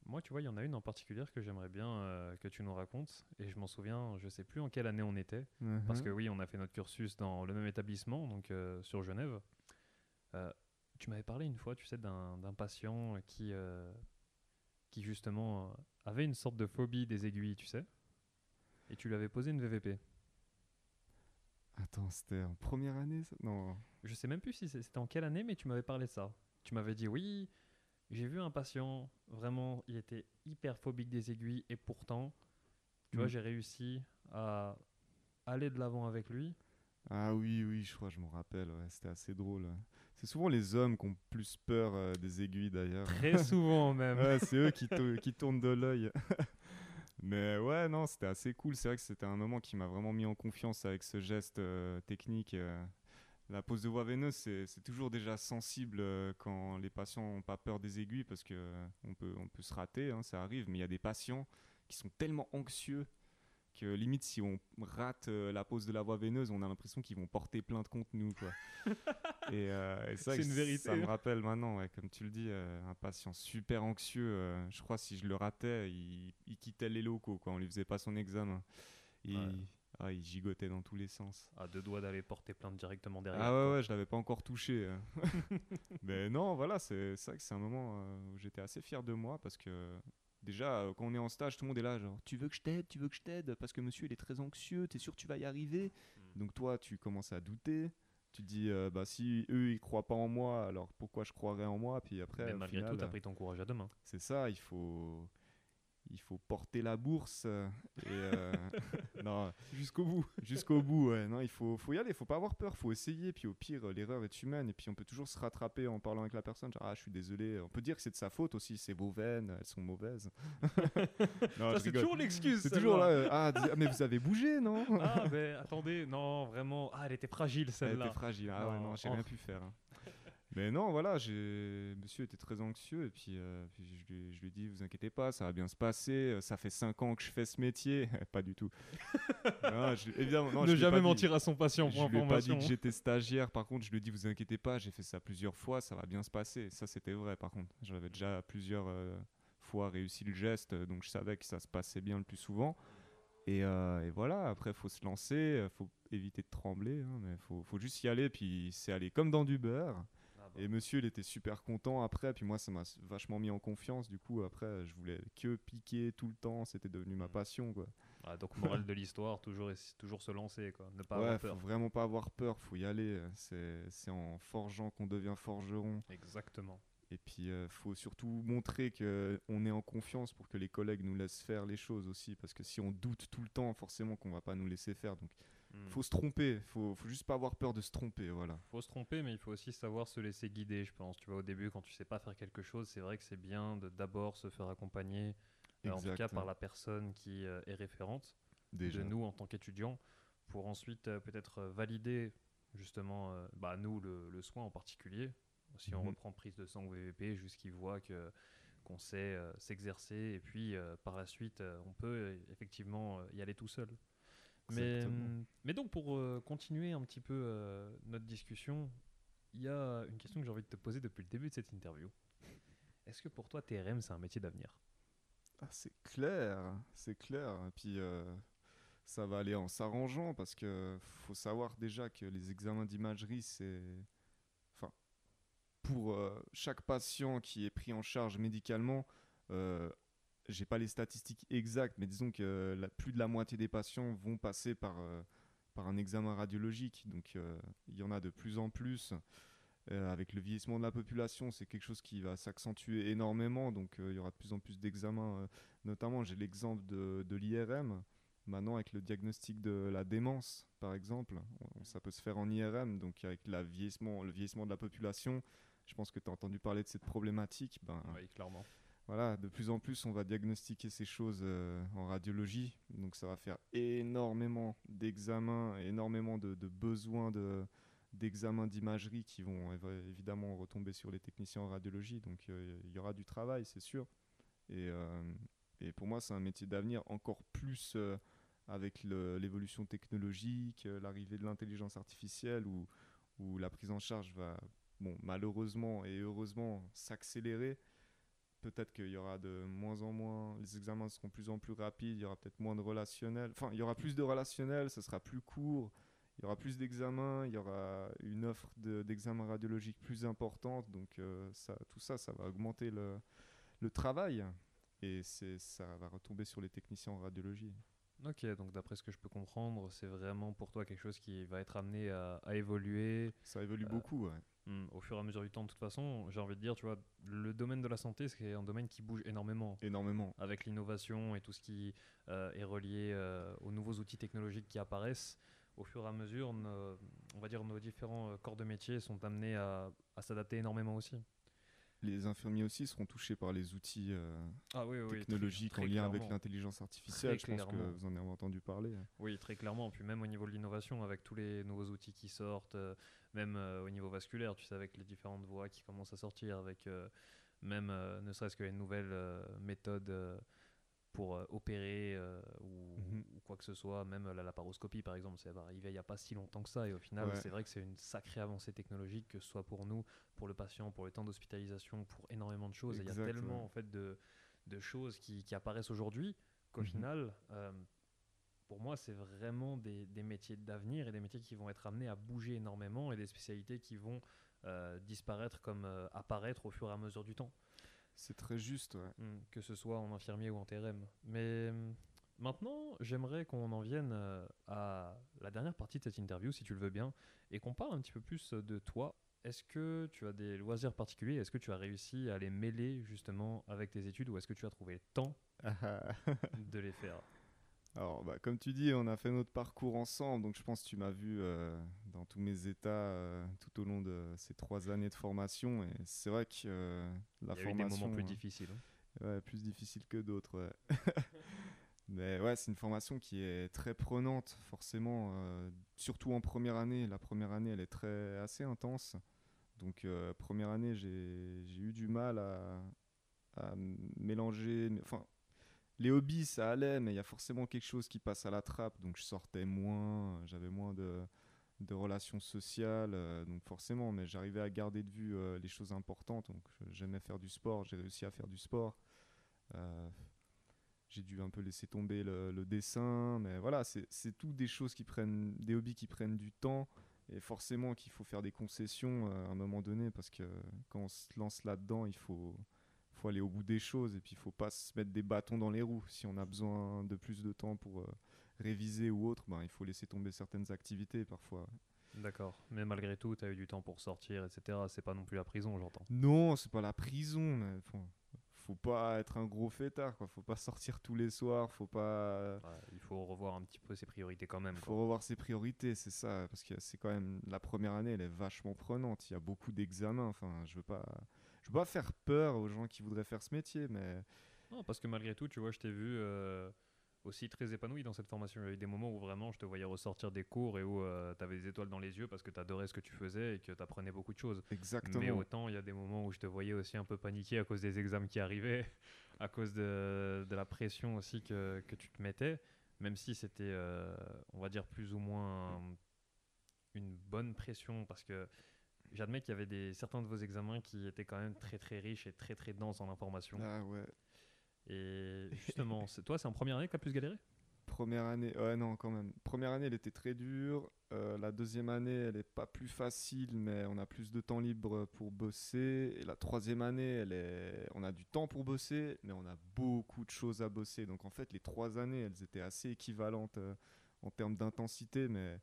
Moi, tu vois, il y en a une en particulier que j'aimerais bien euh, que tu nous racontes, et je m'en souviens, je sais plus en quelle année on était, parce que oui, on a fait notre cursus dans le même établissement, donc sur Genève. Tu m'avais parlé une fois, tu sais, d'un patient qui, euh, qui justement euh, avait une sorte de phobie des aiguilles, tu sais, et tu lui avais posé une VVP. Attends, c'était en première année ça? Non. Je sais même plus si c'était en quelle année, mais tu m'avais parlé de ça. Tu m'avais dit oui, j'ai vu un patient, vraiment, il était hyper phobique des aiguilles, et pourtant, tu vois, Mm. j'ai réussi à aller de l'avant avec lui. Ah oui, oui, je crois, je m'en rappelle. ouais, c'était assez drôle. C'est souvent les hommes qui ont plus peur euh, des aiguilles d'ailleurs. Très souvent même. Ouais, c'est eux qui, qui tournent de l'œil. Mais ouais, non, c'était assez cool. C'est vrai que c'était un moment qui m'a vraiment mis en confiance avec ce geste euh, technique. euh. La pose de voie veineuse, c'est toujours déjà sensible quand les patients n'ont pas peur des aiguilles parce que euh, on peut, on peut se rater, hein, ça arrive. Mais il y a des patients qui sont tellement anxieux que limite si on rate euh, la pose de la voie veineuse, on a l'impression qu'ils vont porter plainte contre nous. Quoi. et euh, et ça, C'est une vérité, ça me rappelle maintenant, ouais, comme tu le dis, euh, un patient super anxieux. je crois si je le ratais, il, il quittait les locaux, quoi. on lui faisait pas son examen. Et Ouais. ah, il gigotait dans tous les sens. À deux doigts d'aller porter plainte directement derrière. Ah ouais, quoi. ouais, je l'avais pas encore touché. Mais non, voilà, c'est vrai que c'est un moment où j'étais assez fier de moi parce que déjà, euh, quand on est en stage, tout le monde est là, genre, tu veux que je t'aide, tu veux que je t'aide? Parce que monsieur il est très anxieux, t'es sûr que tu vas y arriver? Mm. Donc toi, tu commences à douter. Tu dis, euh, bah si eux ils croient pas en moi, alors pourquoi je croirais en moi? Puis après, Mais malgré final, tout, t'as euh, pris ton courage à deux mains. c'est ça, il faut. Il faut porter la bourse et euh, non, Jusqu'au bout. Jusqu'au bout, ouais. Non, il faut, faut y aller, faut pas avoir peur, faut essayer. Puis au pire, euh, l'erreur est humaine. Et puis on peut toujours se rattraper en parlant avec la personne. Genre, ah, je suis désolé. On peut dire que c'est de sa faute aussi, c'est vos veines, elles sont mauvaises. c'est toujours l'excuse. C'est toujours là. euh, ah, ah, mais vous avez bougé, non? Ah, mais attendez, non, vraiment. Ah, elle était fragile Elle celle-là. était fragile. Ah ouais, Non, non, j'ai rien pu faire. hein. Mais non, voilà, monsieur était très anxieux et puis, euh, puis je, lui, je lui ai dit, vous inquiétez pas, ça va bien se passer. euh, Ça fait 5 ans que je fais ce métier. pas du tout. Non, je- évidemment, non, je ne pas jamais dit. mentir à son patient Je pour lui ai pas dit information. que j'étais stagiaire, par contre, je lui ai dit, vous inquiétez pas, j'ai fait ça plusieurs fois, ça va bien se passer. Ça, c'était vrai, par contre. J'avais déjà plusieurs euh, fois réussi le geste, donc je savais que ça se passait bien le plus souvent. Et, euh, et voilà, après, faut se lancer, euh, faut éviter de trembler, hein, mais faut, faut juste y aller, puis c'est aller comme dans du beurre. Ah bah. Et monsieur, il était super content après, puis moi, ça m'a vachement mis en confiance. Du coup, après, je voulais que piquer tout le temps, c'était devenu ma Mm. passion, quoi. Ah, donc, morale de l'histoire, toujours, toujours se lancer, quoi. Ne pas ouais, avoir faut peur. vraiment pas avoir peur, faut y aller. C'est en forgeant qu'on devient forgeron. Exactement. Et puis, euh, faut surtout montrer que on est en confiance pour que les collègues nous laissent faire les choses aussi. Parce que si on doute tout le temps, forcément qu'on va pas nous laisser faire. Donc, Hmm. faut se tromper. Faut, faut juste pas avoir peur de se tromper, voilà. faut se tromper, mais il faut aussi savoir se laisser guider, je pense. Tu vois, au début, quand tu sais pas faire quelque chose, c'est vrai que c'est bien de d'abord se faire accompagner, euh, en tout cas par la personne qui euh, est référente Déjà. de nous en tant qu'étudiants, pour ensuite euh, peut-être valider justement, bah, nous, le, le soin en particulier. Si on Mhm. reprend prise de sang ou VVP, jusqu'ils voient que qu'on sait euh, s'exercer et puis euh, par la suite euh, on peut effectivement y aller tout seul. Mais, hum, mais donc pour euh, continuer un petit peu euh, notre discussion, il y a une question que j'ai envie de te poser depuis le début de cette interview. Est-ce que pour toi TRM c'est un métier d'avenir? Ah, c'est clair, c'est clair. Et puis euh, ça va aller en s'arrangeant parce que faut savoir déjà que les examens d'imagerie, c'est. Enfin, pour euh, chaque patient qui est pris en charge médicalement, euh, j'ai pas les statistiques exactes, mais disons que la, plus de la moitié des patients vont passer par, par un examen radiologique. Donc il y en a de plus en plus. avec le vieillissement de la population, c'est quelque chose qui va s'accentuer énormément. Donc il y aura de plus en plus d'examens. notamment, j'ai l'exemple de, de l'IRM. Maintenant, avec le diagnostic de la démence, par exemple, ça peut se faire en IRM, donc avec la vieillissement, le vieillissement de la population. Je pense que tu as entendu parler de cette problématique. Ben, oui, clairement. Voilà, de plus en plus, on va diagnostiquer ces choses euh, en radiologie. Donc, ça va faire énormément d'examens, énormément de, besoins de, d'examens d'imagerie qui vont évidemment retomber sur les techniciens en radiologie. Donc, euh, il y aura du travail, c'est sûr. Et, euh, et, pour moi, c'est un métier d'avenir encore plus avec l'évolution technologique, euh, l'arrivée de l'intelligence artificielle, où, la prise en charge va, malheureusement et heureusement, s'accélérer. Peut-être qu'il y aura de moins en moins, les examens seront de plus en plus rapides, il y aura peut-être moins de relationnel. Enfin, il y aura plus de relationnel, ce sera plus court, il y aura plus d'examens, il y aura une offre d'examens radiologiques plus importante. Donc, euh, ça, tout ça, ça va augmenter le, le travail et ça va retomber sur les techniciens en radiologie. Ok, donc d'après ce que je peux comprendre, c'est vraiment pour toi quelque chose qui va être amené à, évoluer. Ça évolue euh, beaucoup, ouais. Hmm, au fur et à mesure du temps, de toute façon, j'ai envie de dire, tu vois, le domaine de la santé, c'est un domaine qui bouge énormément. Énormément. Avec l'innovation et tout ce qui euh, est relié euh, aux nouveaux outils technologiques qui apparaissent, au fur et à mesure, on va dire, nos différents corps de métier sont amenés à s'adapter énormément aussi les infirmiers aussi seront touchés par les outils euh, ah technologiques en lien avec l'intelligence artificielle. je pense que vous en avez entendu parler. Oui, très clairement. Puis même au niveau de l'innovation, avec tous les nouveaux outils qui sortent, euh, même euh, au niveau vasculaire, tu sais, avec les différentes voies qui commencent à sortir, avec même ne serait-ce qu'une nouvelle méthode pour euh, opérer euh, mhm. ou, quoi que ce soit, même la laparoscopie par exemple, c'est arrivé il n'y a pas si longtemps que ça et au final c'est vrai que c'est une sacrée avancée technologique que ce soit pour nous, pour le patient, pour le temps d'hospitalisation, pour énormément de choses. il y a tellement en fait de, de choses qui, qui apparaissent aujourd'hui qu'au mhm. final, euh, pour moi c'est vraiment des, des métiers d'avenir et des métiers qui vont être amenés à bouger énormément et des spécialités qui vont disparaître comme apparaître au fur et à mesure du temps. C'est très juste, hmm, que ce soit en infirmier ou en TRM. Mais hmm, maintenant, j'aimerais qu'on en vienne euh, à la dernière partie de cette interview, si tu le veux bien, et qu'on parle un petit peu plus de toi. Est-ce que tu as des loisirs particuliers? Est-ce que tu as réussi à les mêler justement avec tes études ou est-ce que tu as trouvé le temps de les faire? Alors, bah, comme tu dis, on a fait notre parcours ensemble, donc je pense que tu m'as vu euh, dans tous mes états euh, tout au long de ces trois années de formation. Et c'est vrai que euh, la Il y formation. A eu des moments plus difficiles. Hein. Ouais, plus difficiles que d'autres. Mais ouais, c'est une formation qui est très prenante, forcément, surtout en première année. La première année, elle est très assez intense. Donc, première année, j'ai eu du mal à, à mélanger. Enfin, les hobbies, ça allait, mais il y a forcément quelque chose qui passe à la trappe. Donc je sortais moins, j'avais moins de, relations sociales. Euh, donc forcément, mais j'arrivais à garder de vue euh, les choses importantes. Donc j'aimais faire du sport, j'ai réussi à faire du sport. Euh, j'ai dû un peu laisser tomber le, dessin, mais voilà, c'est tout des choses qui prennent, des hobbies qui prennent du temps. Et forcément qu'il faut faire des concessions à un moment donné, parce que quand on se lance là-dedans, il faut, faut aller au bout des choses et puis il faut pas se mettre des bâtons dans les roues. Si on a besoin de plus de temps pour euh, réviser ou autre, ben, il faut laisser tomber certaines activités parfois. D'accord. Mais malgré tout, tu as eu du temps pour sortir, etc. C'est pas non plus la prison, j'entends. Non, c'est pas la prison, mais faut, faut pas être un gros fêtard, quoi. Faut pas sortir tous les soirs, faut pas. il faut revoir un petit peu ses priorités quand même. Il faut revoir ses priorités, c'est ça, parce que c'est quand même la première année, elle est vachement prenante. Il y a beaucoup d'examens. Enfin, je veux pas je veux pas faire peur aux gens qui voudraient faire ce métier, mais. Non, parce que malgré tout, tu vois, je t'ai vu euh, aussi très épanoui dans cette formation. Il y a eu des moments où vraiment je te voyais ressortir des cours et où euh, tu avais des étoiles dans les yeux parce que tu adorais ce que tu faisais et que tu apprenais beaucoup de choses. Exactement. Mais autant, il y a des moments où je te voyais aussi un peu paniquer à cause des examens qui arrivaient, à cause de, de la pression aussi que, que, tu te mettais, même si c'était, euh, on va dire, plus ou moins une bonne pression parce que J'admets qu'il y avait des, certains de vos examens qui étaient quand même très très riches et très très denses en information. Ah ouais. Et justement, toi, c'est en première année que tu as plus galéré? Première année, ouais, non, quand même. Première année, elle était très dure. Euh, la deuxième année, elle est pas plus facile, mais on a plus de temps libre pour bosser. Et la troisième année, elle est... on a du temps pour bosser, mais on a beaucoup de choses à bosser. Donc en fait, les trois années, elles étaient assez équivalentes euh, en termes d'intensité, mais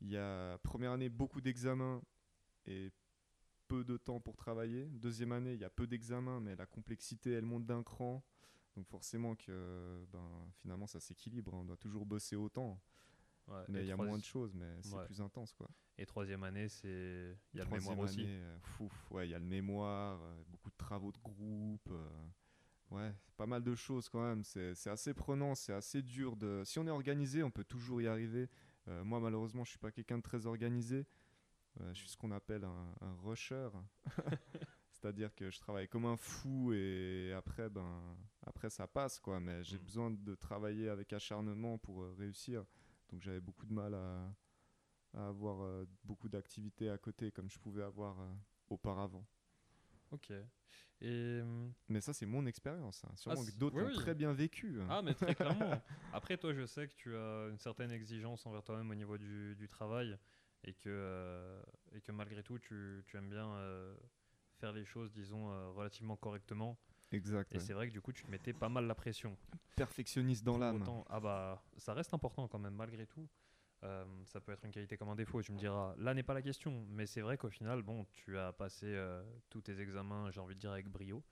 il y a première année, beaucoup d'examens et peu de temps pour travailler. Deuxième année, il y a peu d'examens, mais la complexité, elle monte d'un cran. Donc forcément que ben, finalement ça s'équilibre, on doit toujours bosser autant. Ouais, mais il y a moins de choses, mais c'est Ouais. plus intense quoi. Et troisième année, c'est. Il y a le mémoire aussi. année, euh, fouf, ouais, il y a le mémoire, euh, beaucoup de travaux de groupe. euh, ouais, pas mal de choses quand même. C'est assez prenant, c'est assez dur. De... Si on est organisé, on peut toujours y arriver. Moi, malheureusement, je suis pas quelqu'un de très organisé. Euh, je suis ce qu'on appelle un, un rusher. C'est-à-dire que je travaille comme un fou et après, ben, après ça passe quoi. Mais j'ai Mm. besoin de travailler avec acharnement pour euh, réussir. Donc j'avais beaucoup de mal à, à avoir euh, beaucoup d'activités à côté comme je pouvais avoir euh, auparavant. Ok. Et. hum, Mais ça, c'est mon expérience. hein. Sûrement c'est- que d'autres oui, très bien vécu. hein. Ah, mais très clairement. Après, toi, je sais que tu as une certaine exigence envers toi-même au niveau du, du travail et que, euh, et que malgré tout, tu, tu aimes bien euh, faire les choses, disons, euh, relativement correctement. Exact. Et ouais. c'est vrai que du coup, tu te mettais pas mal la pression. Perfectionniste dans l'âme. ah bah, ça reste important quand même, malgré tout. Euh, ça peut être une qualité comme un défaut, tu me diras. Là n'est pas la question, mais c'est vrai qu'au final, bon, tu as passé euh, tous tes examens, j'ai envie de dire, avec brio,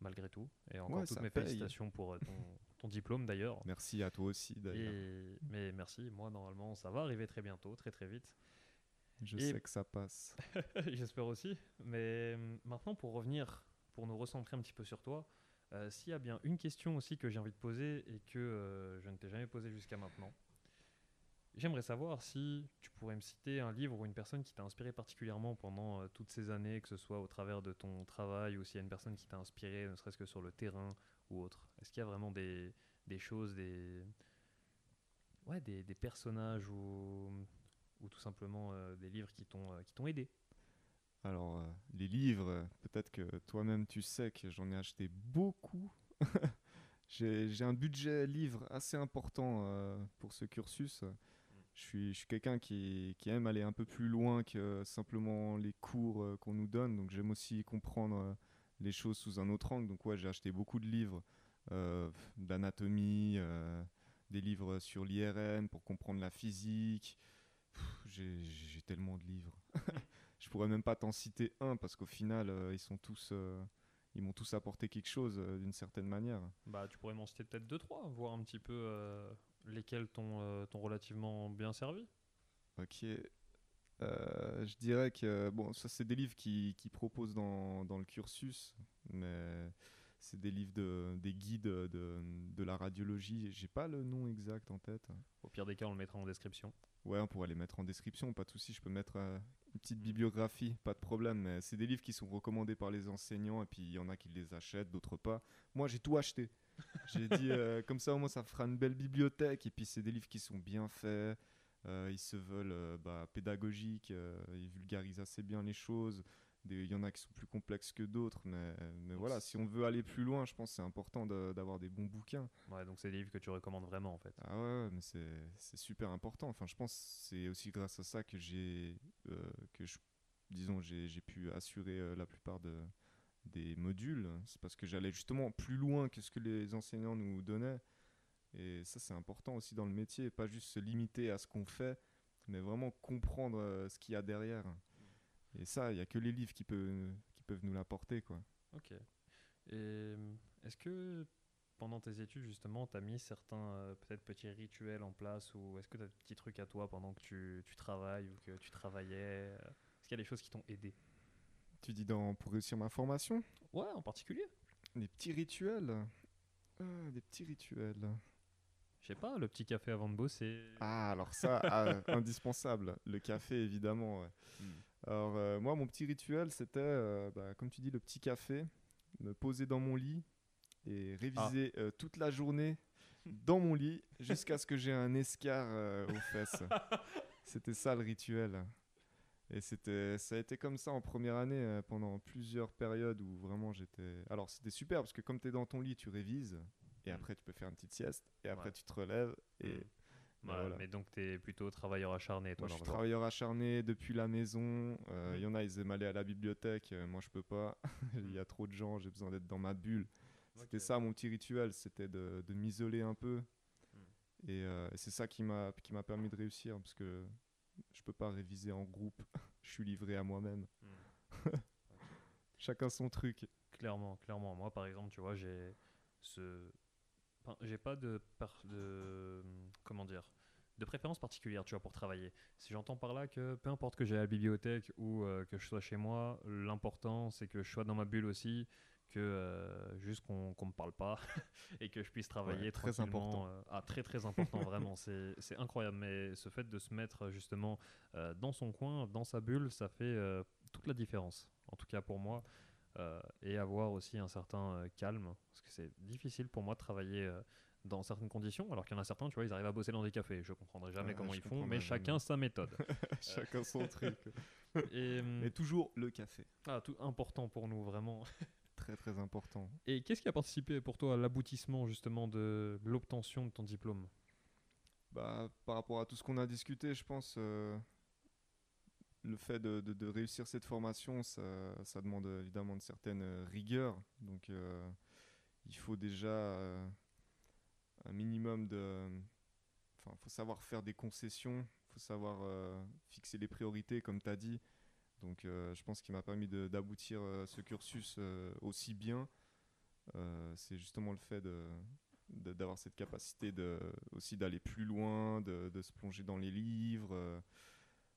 malgré tout. Et encore Ouais, toutes mes paye. félicitations pour euh, ton, ton diplôme d'ailleurs. Merci à toi aussi d'ailleurs. Et- mais merci, moi normalement ça va arriver très bientôt, très très vite. Je et- sais que ça passe. J'espère aussi. Mais hum, maintenant pour revenir, pour nous recentrer un petit peu sur toi, euh, s'il y a bien une question aussi que j'ai envie de poser et que euh, je ne t'ai jamais posée jusqu'à maintenant, j'aimerais savoir si tu pourrais me citer un livre ou une personne qui t'a inspiré particulièrement pendant euh, toutes ces années, que ce soit au travers de ton travail ou s'il y a une personne qui t'a inspiré, ne serait-ce que sur le terrain ou autre. Est-ce qu'il y a vraiment des, des choses, des, ouais, des, des personnages ou, ou tout simplement euh, des livres qui t'ont euh, aidé? Alors, euh, les livres, peut-être que toi-même tu sais que j'en ai acheté beaucoup. J'ai un budget livre assez important pour ce cursus. Je suis, je suis quelqu'un qui, qui aime aller un peu plus loin que simplement les cours qu'on nous donne. Donc j'aime aussi comprendre les choses sous un autre angle. Donc ouais, j'ai acheté beaucoup de livres d'anatomie, des livres sur l'IRM pour comprendre la physique. J'ai tellement de livres. je pourrais même pas t'en citer un parce qu'au final, euh, ils sont tous, euh, ils m'ont tous apporté quelque chose euh, d'une certaine manière. Bah, tu pourrais m'en citer peut-être deux, trois, voir un petit peu lesquels t'ont t'ont relativement bien servi. Ok. Euh, je dirais que bon, ça c'est des livres qui, qui proposent dans, dans le cursus, mais c'est des livres de, des guides de, de la radiologie. J'ai pas le nom exact en tête. Au pire des cas, on le mettra en description. Ouais, on pourrait les mettre en description, pas de souci. Je peux mettre euh, une petite bibliographie, pas de problème. Mais c'est des livres qui sont recommandés par les enseignants et puis il y en a qui les achètent, d'autres pas. Moi, j'ai tout acheté. J'ai dit euh, comme ça au moins ça fera une belle bibliothèque et puis c'est des livres qui sont bien faits. euh, ils se veulent bah, pédagogiques, ils vulgarisent assez bien les choses. Il y en a qui sont plus complexes que d'autres, mais, mais voilà, si on veut aller plus loin, je pense que c'est important de- d'avoir des bons bouquins. Ouais, donc c'est des livres que tu recommandes vraiment en fait. Ah ouais, mais c'est super important. Enfin, je pense que c'est aussi grâce à ça que j'ai, euh, que je, disons, j'ai j'ai pu assurer euh, la plupart de, des modules. C'est parce que j'allais justement plus loin que ce que les enseignants nous donnaient. Et ça, c'est important aussi dans le métier, pas juste se limiter à ce qu'on fait, mais vraiment comprendre euh, ce qu'il y a derrière. Et ça, il n'y a que les livres qui, peuvent qui peuvent nous l'apporter, quoi. Ok. Et euh, est-ce que pendant tes études, justement, tu as mis certains euh, peut-être petits rituels en place ou est-ce que tu as des petits trucs à toi pendant que tu, tu travailles ou que tu travaillais euh, Est-ce qu'il y a des choses qui t'ont aidé? Tu dis dans, pour réussir ma formation? Ouais, en particulier. Des petits rituels? Ah, Des petits rituels. Je sais pas, le petit café avant de bosser. Ah, alors ça, ah, indispensable. Le café, évidemment. ouais. Hmm. Alors, euh, moi, mon petit rituel, c'était, euh, bah, comme tu dis, le petit café, me poser dans mon lit et réviser euh, toute la journée dans mon lit jusqu'à ce que j'ai un escar aux fesses. C'était ça le rituel. Et c'était, ça a été comme ça en première année pendant plusieurs périodes où vraiment j'étais. Alors c'était super parce que comme tu es dans ton lit, tu révises. Et Mm. après, tu peux faire une petite sieste. Et après, Ouais. tu te relèves. Et Mm. Ouais, voilà. Mais donc, tu es plutôt travailleur acharné, toi, Moi, je suis travailleur acharné depuis la maison. Euh, Il Mm. y en a, ils aiment aller à la bibliothèque. Euh, moi, je peux pas. Il y a trop de gens. J'ai besoin d'être dans ma bulle. C'était ça mon petit rituel. C'était de, de m'isoler un peu. Mm. Et, euh, et c'est ça qui m'a permis de réussir parce que je peux pas réviser en groupe. je suis livré à moi-même. Mm. Chacun son truc. Clairement, clairement. Moi, par exemple, tu vois, j'ai ce. J'ai pas de, par- de. Comment dire de préférence particulière, tu vois, pour travailler. Si j'entends par là que peu importe que j'aille à la bibliothèque ou euh, que je sois chez moi, l'important c'est que je sois dans ma bulle aussi, que euh, juste qu'on qu'on me parle pas et que je puisse travailler Ouais, très tranquillement, important. euh, ah, très très important, vraiment. C'est c'est incroyable. Mais ce fait de se mettre justement dans son coin, dans sa bulle, ça fait toute la différence. En tout cas pour moi. Euh, et avoir aussi un certain euh, calme, parce que c'est difficile pour moi de travailler euh, dans certaines conditions, alors qu'il y en a certains, tu vois, ils arrivent à bosser dans des cafés. Je comprendrai jamais comment ils font, mais chacun sa méthode. Chacun son truc. et hum, Mais toujours le café. ah, tout important pour nous, vraiment. Très très important. Et qu'est-ce qui a participé pour toi à l'aboutissement justement de l'obtention de ton diplôme? Bah, par rapport à tout ce qu'on a discuté, je pense euh, le fait de, réussir cette formation, ça, demande évidemment une certaine rigueur. Donc, euh, il faut déjà euh, un minimum de. Enfin, faut savoir faire des concessions, il faut savoir euh, fixer les priorités, comme tu as dit. Donc, je pense qu'il m'a permis d'aboutir ce cursus aussi bien. C'est justement le fait d'avoir cette capacité aussi d'aller plus loin, de, se plonger dans les livres,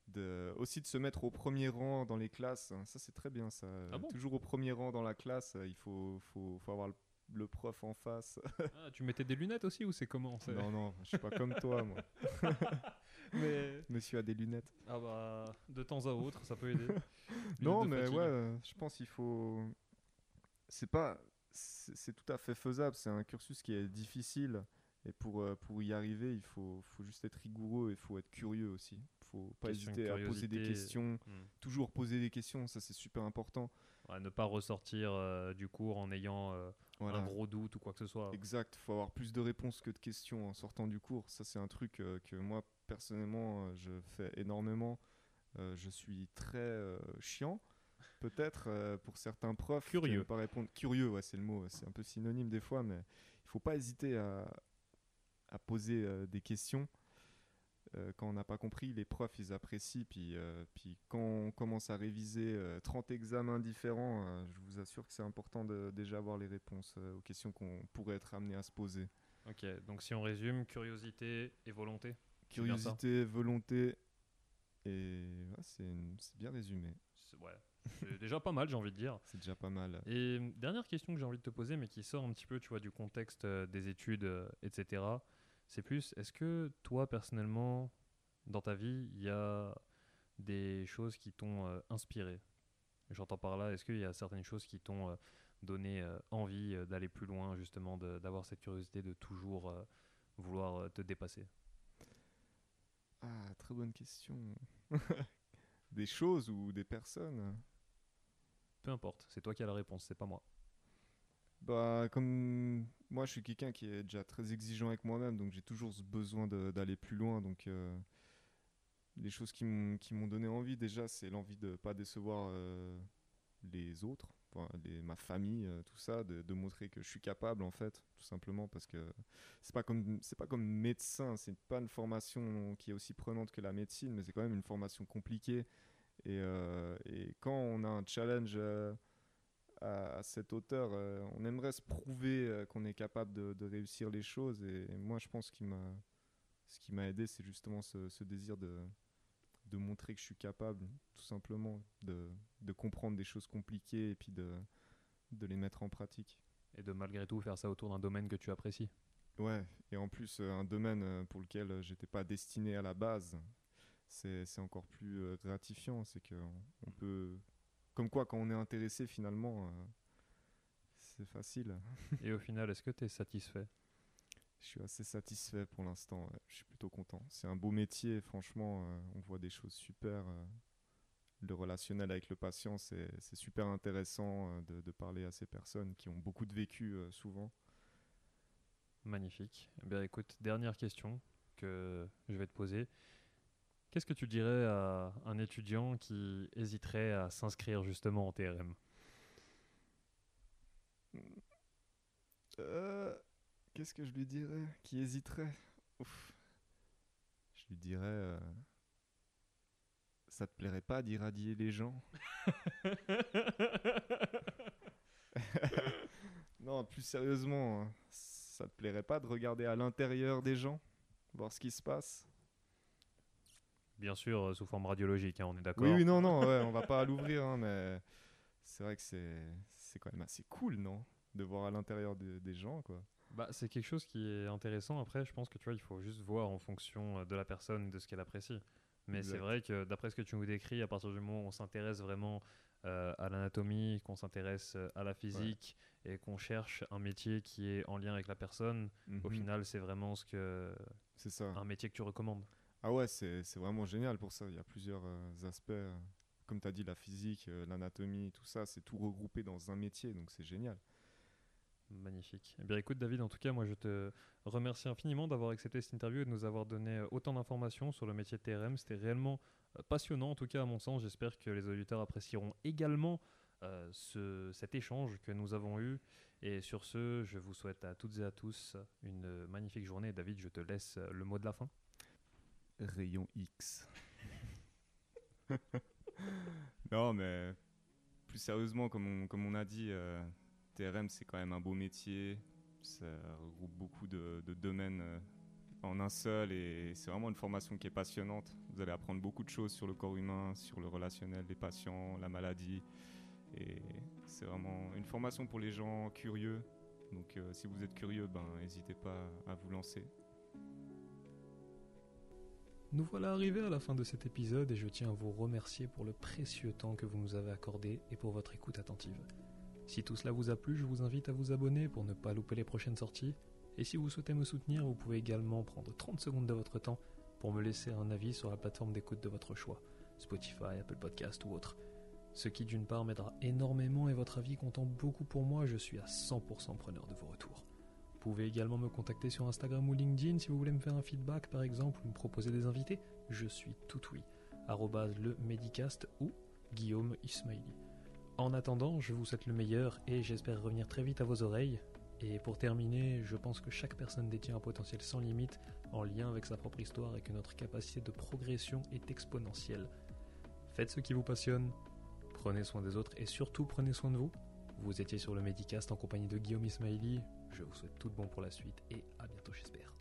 de, aussi de se mettre au premier rang dans les classes. Ça, c'est très bien, ça. Ah bon Toujours au premier rang dans la classe, euh, il faut, faut, faut avoir le, le prof en face. Ah, Tu mettais des lunettes aussi ou c'est comment non, non, je suis pas comme toi, moi. Mais Monsieur a des lunettes. ah bah de temps à autre, ça peut aider. Non, mais fatigue. ouais, euh, je pense qu'il faut. C'est pas. C'est tout à fait faisable. C'est un cursus qui est difficile. Et pour, euh, pour y arriver, il faut, faut juste être rigoureux et il faut être curieux aussi. Faut pas Question hésiter à poser des questions. Hmm. Toujours poser des questions, ça c'est super important. Ouais, ne pas ressortir euh, du cours en ayant euh, Voilà. un gros doute ou quoi que ce soit. Exact, il faut avoir plus de réponses que de questions en sortant du cours. Ça, c'est un truc euh, que moi, personnellement, je fais énormément. Je suis très chiant, peut-être, pour certains profs. Curieux. Pas répondre. Curieux, ouais, c'est le mot. C'est un peu synonyme des fois, mais il faut pas hésiter à, à poser des questions. Euh, quand on n'a pas compris, les profs, ils apprécient. Puis, euh, puis quand on commence à réviser euh, 30 examens différents, euh, je vous assure que c'est important de déjà avoir les réponses aux questions qu'on pourrait être amené à se poser. Ok, donc si on résume, curiosité et volonté. Curiosité, volonté, et ouais, c'est bien résumé. C'est ouais, c'est déjà pas mal, j'ai envie de dire. C'est déjà pas mal. Et euh, dernière question que j'ai envie de te poser, mais qui sort un petit peu, tu vois, du contexte euh, des études, euh, etc. C'est plus, est-ce que toi, personnellement, dans ta vie, il y a des choses qui t'ont euh, inspiré? J'entends par là, est-ce qu'il y a certaines choses qui t'ont euh, donné euh, envie d'aller plus loin, justement, d'avoir cette curiosité de toujours vouloir te dépasser? Ah, très bonne question. des choses ou des personnes? Peu importe, c'est toi qui as la réponse, c'est pas moi. Bah, comme moi, je suis quelqu'un qui est déjà très exigeant avec moi-même, donc j'ai toujours ce besoin d'aller plus loin. Donc, euh, les choses qui m'ont donné envie, déjà, c'est l'envie de pas décevoir euh, les autres, ma famille, euh, tout ça, de, montrer que je suis capable, en fait, tout simplement, parce que c'est pas pas comme médecin, c'est pas une formation qui est aussi prenante que la médecine, mais c'est quand même une formation compliquée. Et, quand on a un challenge à, à cette hauteur, euh, on aimerait se prouver euh, qu'on est capable de, de réussir les choses. Et, moi, je pense qu'il m'a, ce qui m'a aidé, c'est justement ce, ce désir de, de montrer que je suis capable, tout simplement, de, de comprendre des choses compliquées et puis de, de les mettre en pratique. Et de malgré tout faire ça autour d'un domaine que tu apprécies. Ouais, et en plus, euh, un domaine pour lequel j'étais pas destiné à la base, c'est encore plus gratifiant. C'est qu'on on peut. Comme quoi, quand on est intéressé, finalement, euh, c'est facile. Et au final, est-ce que tu es satisfait? Je suis assez satisfait pour l'instant. ouais. Je suis plutôt content. C'est un beau métier, franchement. euh, on voit des choses super. euh, le relationnel avec le patient, c'est super intéressant de, de parler à ces personnes qui ont beaucoup de vécu souvent. Magnifique. Eh bien, écoute, dernière question que je vais te poser. Qu'est-ce que tu dirais à un étudiant qui hésiterait à s'inscrire justement en TRM Euh, Qu'est-ce que je lui dirais? Qui hésiterait? Ouf. Je lui dirais. euh, Ça te plairait pas d'irradier les gens? Non, plus sérieusement, hein, ça te plairait pas de regarder à l'intérieur des gens? Voir ce qui se passe? Bien sûr, euh, sous forme radiologique, hein, on est d'accord. Oui, oui, non, non, ouais, on va pas l'ouvrir, hein, mais c'est vrai que c'est c'est quand même assez cool, non De voir à l'intérieur de- des gens, quoi. Bah, c'est quelque chose qui est intéressant. Après, je pense que tu vois, il faut juste voir en fonction euh, de la personne, de ce qu'elle apprécie. Mais c'est vrai que d'après ce que tu nous décris, à partir du moment où on s'intéresse vraiment euh, à l'anatomie, qu'on s'intéresse à la physique et qu'on cherche un métier qui est en lien avec la personne, au Mhm. final, c'est vraiment ce que C'est ça. un métier que tu recommandes. Ah ouais, c'est vraiment génial pour ça. Il y a plusieurs euh, aspects. euh, Comme tu as dit, la physique, euh, l'anatomie, tout ça, c'est tout regroupé dans un métier, donc c'est génial. Magnifique. Eh bien, écoute, David, en tout cas, moi, je te remercie infiniment d'avoir accepté cette interview et de nous avoir donné autant d'informations sur le métier de TRM. C'était réellement passionnant, en tout cas, à mon sens. J'espère que les auditeurs apprécieront également ce- cet échange que nous avons eu. Et sur ce, je vous souhaite à toutes et à tous une magnifique journée. David, je te laisse le mot de la fin. Rayon X. non, mais plus sérieusement, comme on, a dit, euh, TRM, c'est quand même un beau métier. Ça regroupe beaucoup de, de domaines euh, en un seul et c'est vraiment une formation qui est passionnante. Vous allez apprendre beaucoup de choses sur le corps humain, sur le relationnel des patients, la maladie. Et c'est vraiment une formation pour les gens curieux. Donc euh, si vous êtes curieux, ben n'hésitez pas à vous lancer. Nous voilà arrivés à la fin de cet épisode et je tiens à vous remercier pour le précieux temps que vous nous avez accordé et pour votre écoute attentive. Si tout cela vous a plu, je vous invite à vous abonner pour ne pas louper les prochaines sorties. Et si vous souhaitez me soutenir, vous pouvez également prendre 30 secondes de votre temps pour me laisser un avis sur la plateforme d'écoute de votre choix, Spotify, Apple Podcast ou autre. Ce qui d'une part m'aidera énormément et votre avis comptant beaucoup pour moi, je suis à 100% preneur de vos retours. Vous pouvez également me contacter sur Instagram ou LinkedIn si vous voulez me faire un feedback par exemple ou me proposer des invités. Je suis tout oui. le Medicast ou Guillaume Ismaili. En attendant, je vous souhaite le meilleur et j'espère revenir très vite à vos oreilles. Et pour terminer, je pense que chaque personne détient un potentiel sans limite en lien avec sa propre histoire et que notre capacité de progression est exponentielle. Faites ce qui vous passionne, prenez soin des autres et surtout prenez soin de vous. Vous étiez sur le Medicast en compagnie de Guillaume Ismaili. Je vous souhaite tout de bon pour la suite et à bientôt j'espère.